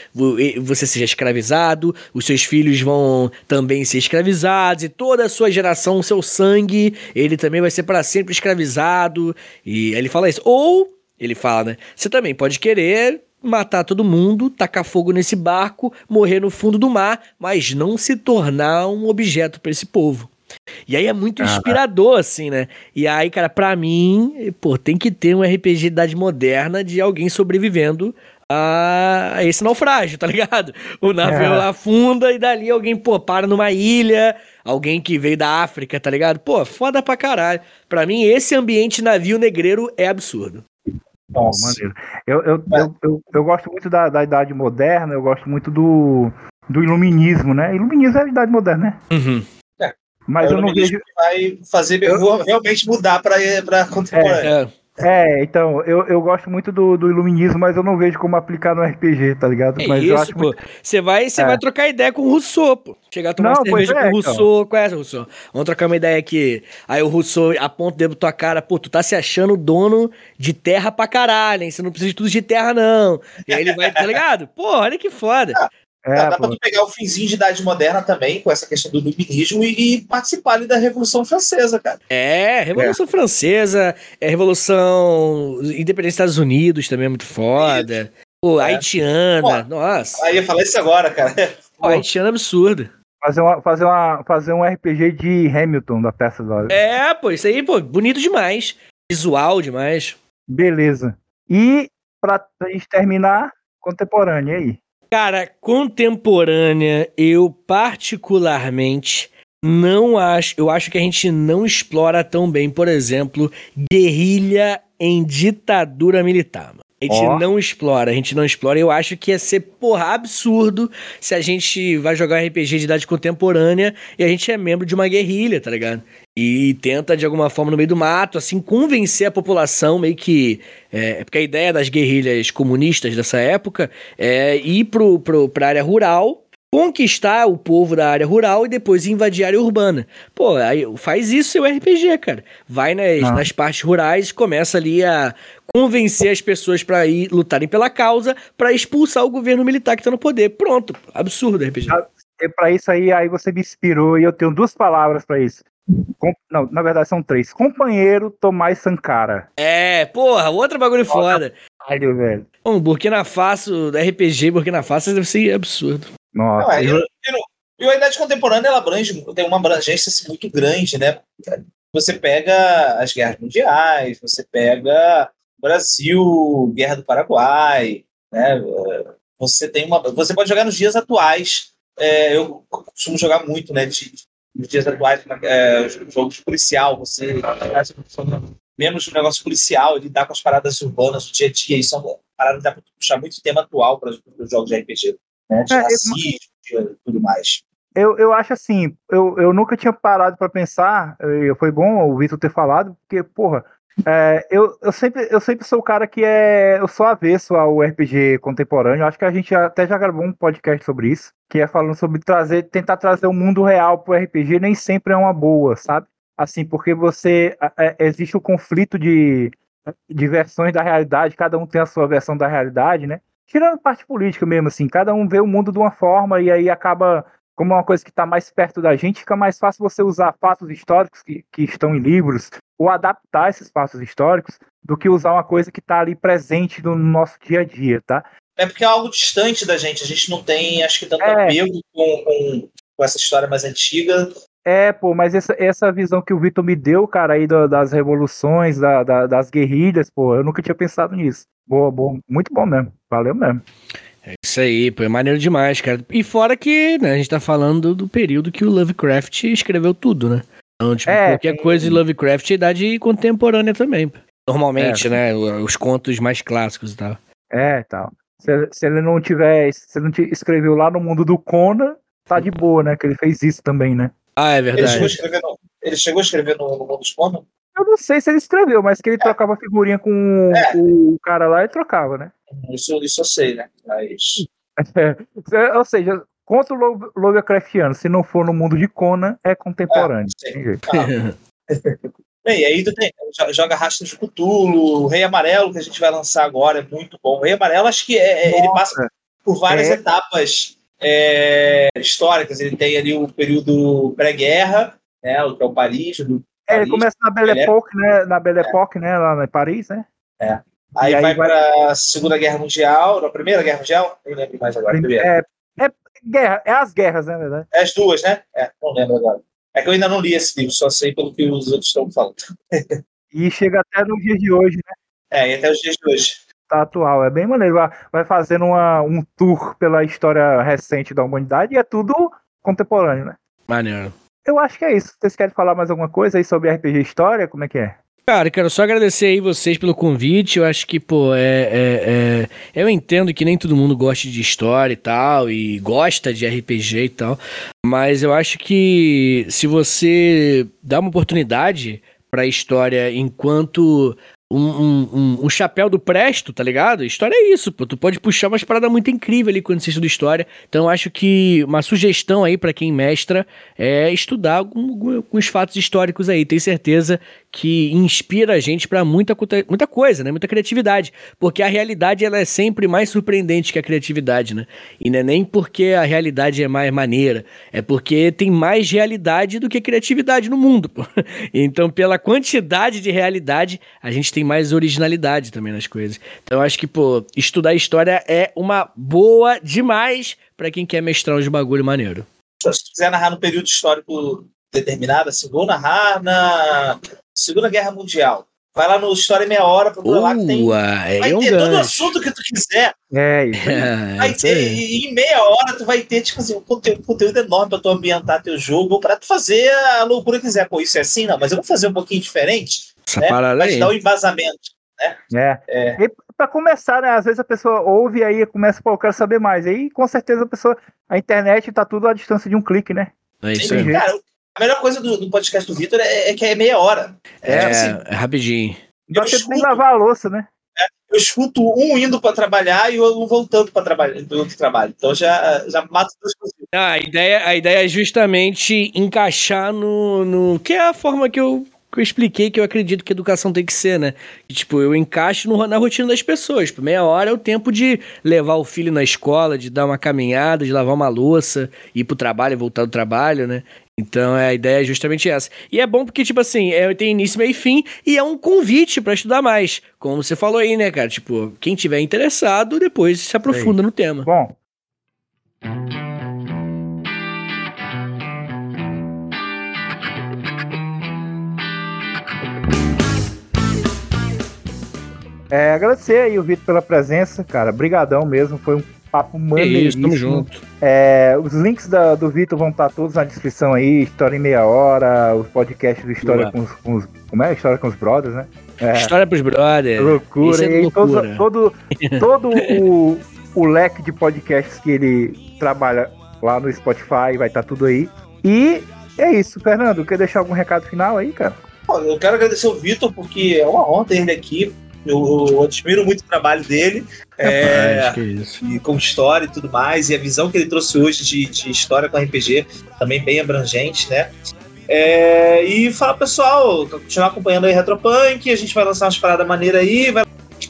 você seja escravizado, os seus filhos vão também ser escravizados e toda a sua geração, seu sangue, ele também vai ser para sempre escravizado. E aí ele fala isso. Ou. Ele fala, né? Você também pode querer matar todo mundo, tacar fogo nesse barco, morrer no fundo do mar, mas não se tornar um objeto para esse povo. E aí é muito inspirador, assim, né? E aí, cara, pra mim, pô, tem que ter um RPG de idade moderna de alguém sobrevivendo a esse naufrágio, tá ligado? O navio é. afunda e dali alguém, pô, para numa ilha, alguém que veio da África, tá ligado? Pô, foda pra caralho. Pra mim, esse ambiente navio negreiro é absurdo. Nossa. maneiro. Eu, eu, é. eu, eu, eu, gosto muito da, da idade moderna, eu gosto muito do, do iluminismo, né? Iluminismo é a idade moderna, né? Uhum. É. Mas é eu não vejo. Vai fazer eu... realmente mudar para contemporâneo. É, é. É, então, eu, eu gosto muito do, do iluminismo, mas eu não vejo como aplicar no RPG, tá ligado? É mas isso, eu acho pô. Você muito... vai, você é. vai trocar ideia com o Rousseau, pô. Chegar a tomar não, cerveja é, com o então. Rousseau. Então. Conhece o Rousseau? Vamos trocar uma ideia aqui. Aí o Rousseau aponta o dedo tua cara, pô, tu tá se achando dono de terra pra caralho, hein? Você não precisa de tudo de terra, não. E aí ele vai, tá ligado? Pô, olha que foda. É, dá, dá pra tu pegar o finzinho de idade moderna também, com essa questão do iluminismo, e, e participar ali da Revolução Francesa, cara. É, Revolução é. Francesa, é Revolução Independência dos Estados Unidos também é muito foda. Pô, é. haitiana, Pô, nossa. Aí ia falar isso agora, cara. Pô, haitiana é absurdo. Fazer, uma, fazer, uma, fazer um RPG de Hamilton da peça da hora. É, pô, isso aí, pô, bonito demais. Visual demais. Beleza. E pra a gente terminar, contemporânea, e aí? Cara, contemporânea, eu particularmente não acho. Eu acho que a gente não explora tão bem, por exemplo, guerrilha em ditadura militar. Mano. A gente oh. não explora, a gente não explora. Eu acho que ia ser, porra, absurdo se a gente vai jogar um RPG de idade contemporânea e a gente é membro de uma guerrilha, tá ligado? E tenta, de alguma forma, no meio do mato, assim, convencer a população, meio que. É, porque a ideia das guerrilhas comunistas dessa época é ir pro, pro, pra área rural conquistar o povo da área rural e depois invadir a área urbana. Pô, aí faz isso seu RPG, cara. Vai nas, ah. nas partes rurais, começa ali a convencer as pessoas para ir lutarem pela causa, para expulsar o governo militar que tá no poder. Pronto, absurdo RPG. É para isso aí, aí você me inspirou e eu tenho duas palavras para isso. Com, não, na verdade são três. Companheiro Tomás Sankara. É, porra, outro bagulho foda. Caralho, velho. Bom, Burkina Faso, RPG Burkina Faso deve ser absurdo. Nossa. Não, é, eu... e, a idade contemporânea ela abrange, tem uma abrangência assim, muito grande, né? Você pega as guerras mundiais, você pega Brasil, Guerra do Paraguai, né? Você tem uma, você pode jogar nos dias atuais. É, eu costumo jogar muito, né? De, nos dias atuais, é, jogos policial, você menos um negócio policial, lidar com as paradas urbanas do dia a dia, isso é uma parada que dá para puxar muito tema atual para os jogos de RPG né, de é, racismo e tudo mais. Eu, eu acho assim, eu, eu nunca tinha parado para pensar, foi bom o Vitor ter falado, porque, porra, é, eu, eu, sempre, eu sempre sou o cara que é. Eu sou avesso ao RPG contemporâneo. Acho que a gente até já gravou um podcast sobre isso, que é falando sobre trazer, tentar trazer o mundo real pro RPG, nem sempre é uma boa, sabe? Assim, porque você. É, existe o conflito de, de versões da realidade, cada um tem a sua versão da realidade, né? tirando parte política mesmo, assim, cada um vê o mundo de uma forma e aí acaba, como é uma coisa que está mais perto da gente, fica mais fácil você usar fatos históricos que, que estão em livros ou adaptar esses fatos históricos do que usar uma coisa que está ali presente no nosso dia a dia, tá? É porque é algo distante da gente, a gente não tem, acho que, tanto é. apego com, com, com essa história mais antiga é, pô, mas essa, essa visão que o Vitor me deu, cara, aí do, das revoluções, da, da, das guerrilhas, pô, eu nunca tinha pensado nisso. Boa, boa, muito bom mesmo. Valeu mesmo. É isso aí, pô, é maneiro demais, cara. E fora que, né, a gente tá falando do período que o Lovecraft escreveu tudo, né? Então, tipo, é, qualquer coisa de Lovecraft é idade contemporânea também. Normalmente, é, né? Os contos mais clássicos e tal. É, tal. Se, se ele não tiver. Se ele não escreveu lá no mundo do Conan, tá de boa, né? Que ele fez isso também, né? Ah, é verdade. Ele chegou a escrever no, ele chegou a escrever no, no Mundo dos Conan? Eu não sei se ele escreveu, mas que ele é. trocava figurinha com é. o cara lá e trocava, né? Isso, isso eu sei, né? Mas... É, ou seja, contra o Lovecraftiano, se não for no mundo de Conan, é contemporâneo. Ah, Bem, e aí tu tem, joga Rastros de Cthulhu, o Rei Amarelo, que a gente vai lançar agora, é muito bom. O Rei Amarelo, acho que é, é ele passa por várias é. etapas é, históricas. Ele tem ali o período pré-guerra, né, que é o Paris. Do é, ele começa na Belle Époque, né, na Belle Époque, né, lá em Paris, né? É. Aí, aí vai, para a Segunda Guerra Mundial, na Primeira Guerra Mundial, não lembro mais agora. É, é, guerra, é as guerras, né, verdade? É as duas, né? É, não lembro agora. É que eu ainda não li esse livro, só sei pelo que os outros estão falando. e chega até no dia de hoje, né? É, e até os dias de hoje tá atual. É bem maneiro. Vai fazendo uma, um tour pela história recente da humanidade e é tudo contemporâneo, né? Maneiro. Eu acho que é isso. Vocês querem falar mais alguma coisa aí sobre RPG História? Como é que é? Cara, quero só agradecer aí vocês pelo convite. Eu acho que, pô, é, é, é, Eu entendo que nem todo mundo gosta de história e tal, e gosta de RPG e tal, mas eu acho que se você dá uma oportunidade pra história enquanto um, um, um, chapéu do Presto, tá ligado? História é isso, pô. Tu pode puxar umas paradas muito incríveis ali quando você estuda história. Então, acho que uma sugestão aí para quem mestra é estudar alguns fatos históricos aí. Tenho certeza que inspira a gente para muita, muita coisa, né? Muita criatividade. Porque a realidade ela é sempre mais surpreendente que a criatividade, né? E não é nem porque a realidade é mais maneira, é porque tem mais realidade do que criatividade no mundo. Pô. Então, pela quantidade de realidade, a gente tem mais originalidade também nas coisas. Então, acho que, pô, estudar história é uma boa demais para quem quer mestrar uns bagulho maneiro. Se quiser narrar num período histórico determinado, assim, vou narrar na Segunda Guerra Mundial. Vai lá no História Meia Hora, procura uh, lá que tem. É vai um ter gancho. todo o assunto que tu quiser. É, isso. vai ter, e em meia hora tu vai ter, tipo assim, um conteúdo, um conteúdo enorme pra tu ambientar teu jogo, pra tu fazer a loucura que quiser. Pô, isso é assim, não, mas eu vou fazer um pouquinho diferente. Essa né? Pra te dar um embasamento. É. É. E pra começar, né? Às vezes a pessoa ouve e aí começa, pô, eu quero saber mais. Aí com certeza a pessoa. A internet tá tudo à distância de um clique, né? É isso aí. Cara, a melhor coisa do, do podcast do Vitor é, é que é meia hora. É, tipo assim, é rapidinho. Dá Eu de escuto. lavar a louça, né? eu escuto um indo pra trabalhar e um voltando pra trabalhar, do outro trabalho. Então já, já mato duas coisas. Ah, a ideia, a ideia é justamente encaixar no, no. Que é a forma que eu, que eu expliquei que eu acredito que a educação tem que ser, né? Que, tipo, eu encaixo no- na rotina das pessoas. Por meia hora é o tempo de levar o filho na escola, de dar uma caminhada, de lavar uma louça, ir pro trabalho e voltar do trabalho, né? Então a ideia é justamente essa. E é bom porque, tipo assim, é, tem início, meio e fim, e é um convite pra estudar mais. Como você falou aí, né, cara? Tipo, quem tiver interessado, depois se aprofunda no tema. Bom. É, agradecer aí o Vitor pela presença, cara. Brigadão mesmo, foi um papo maneiríssimo. isso, tamo junto. É, os links da- do Vitor vão estar todos na descrição aí, História em Meia Hora, o podcast do História com os, com os- Como é? História com os Brothers, né? É, História pros brothers. loucura. Isso é e loucura. todo, todo, todo o, o leque de podcasts que ele trabalha lá no Spotify, vai estar tudo aí. E é isso, Fernando. Quer deixar algum recado final aí, cara? Eu quero agradecer o Vitor, porque é uma honra ter ele aqui. Eu, eu admiro muito o trabalho dele. É, que isso. e com história e tudo mais, e a visão que ele trouxe hoje de, de história com RPG, também bem abrangente, né? É, e fala pessoal, continuar acompanhando aí Retropunk, a gente vai lançar umas paradas maneiras aí, vai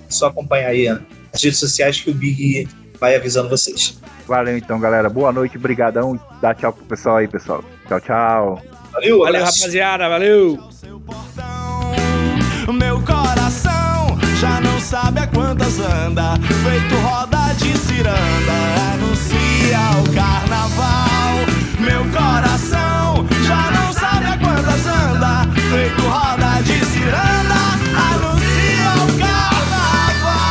só acompanhar aí né, as redes sociais que o Big vai avisando vocês. Valeu então, galera. Boa noite, brigadão. Dá tchau pro pessoal aí, pessoal. Tchau, tchau. Valeu, Valeu, abraço. rapaziada. Valeu. Meu coração sabe a quantas anda, feito roda de ciranda, anuncia o carnaval. Meu coração já não sabe a quantas anda, feito roda de ciranda, anuncia o carnaval.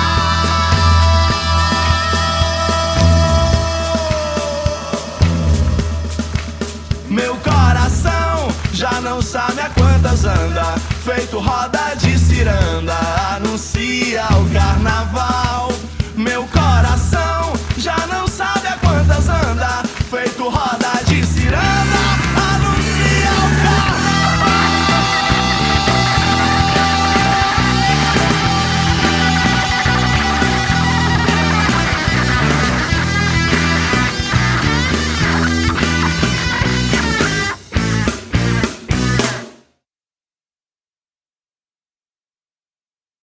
Meu coração já não sabe a quantas anda, feito roda de ciranda, anuncia o carnaval.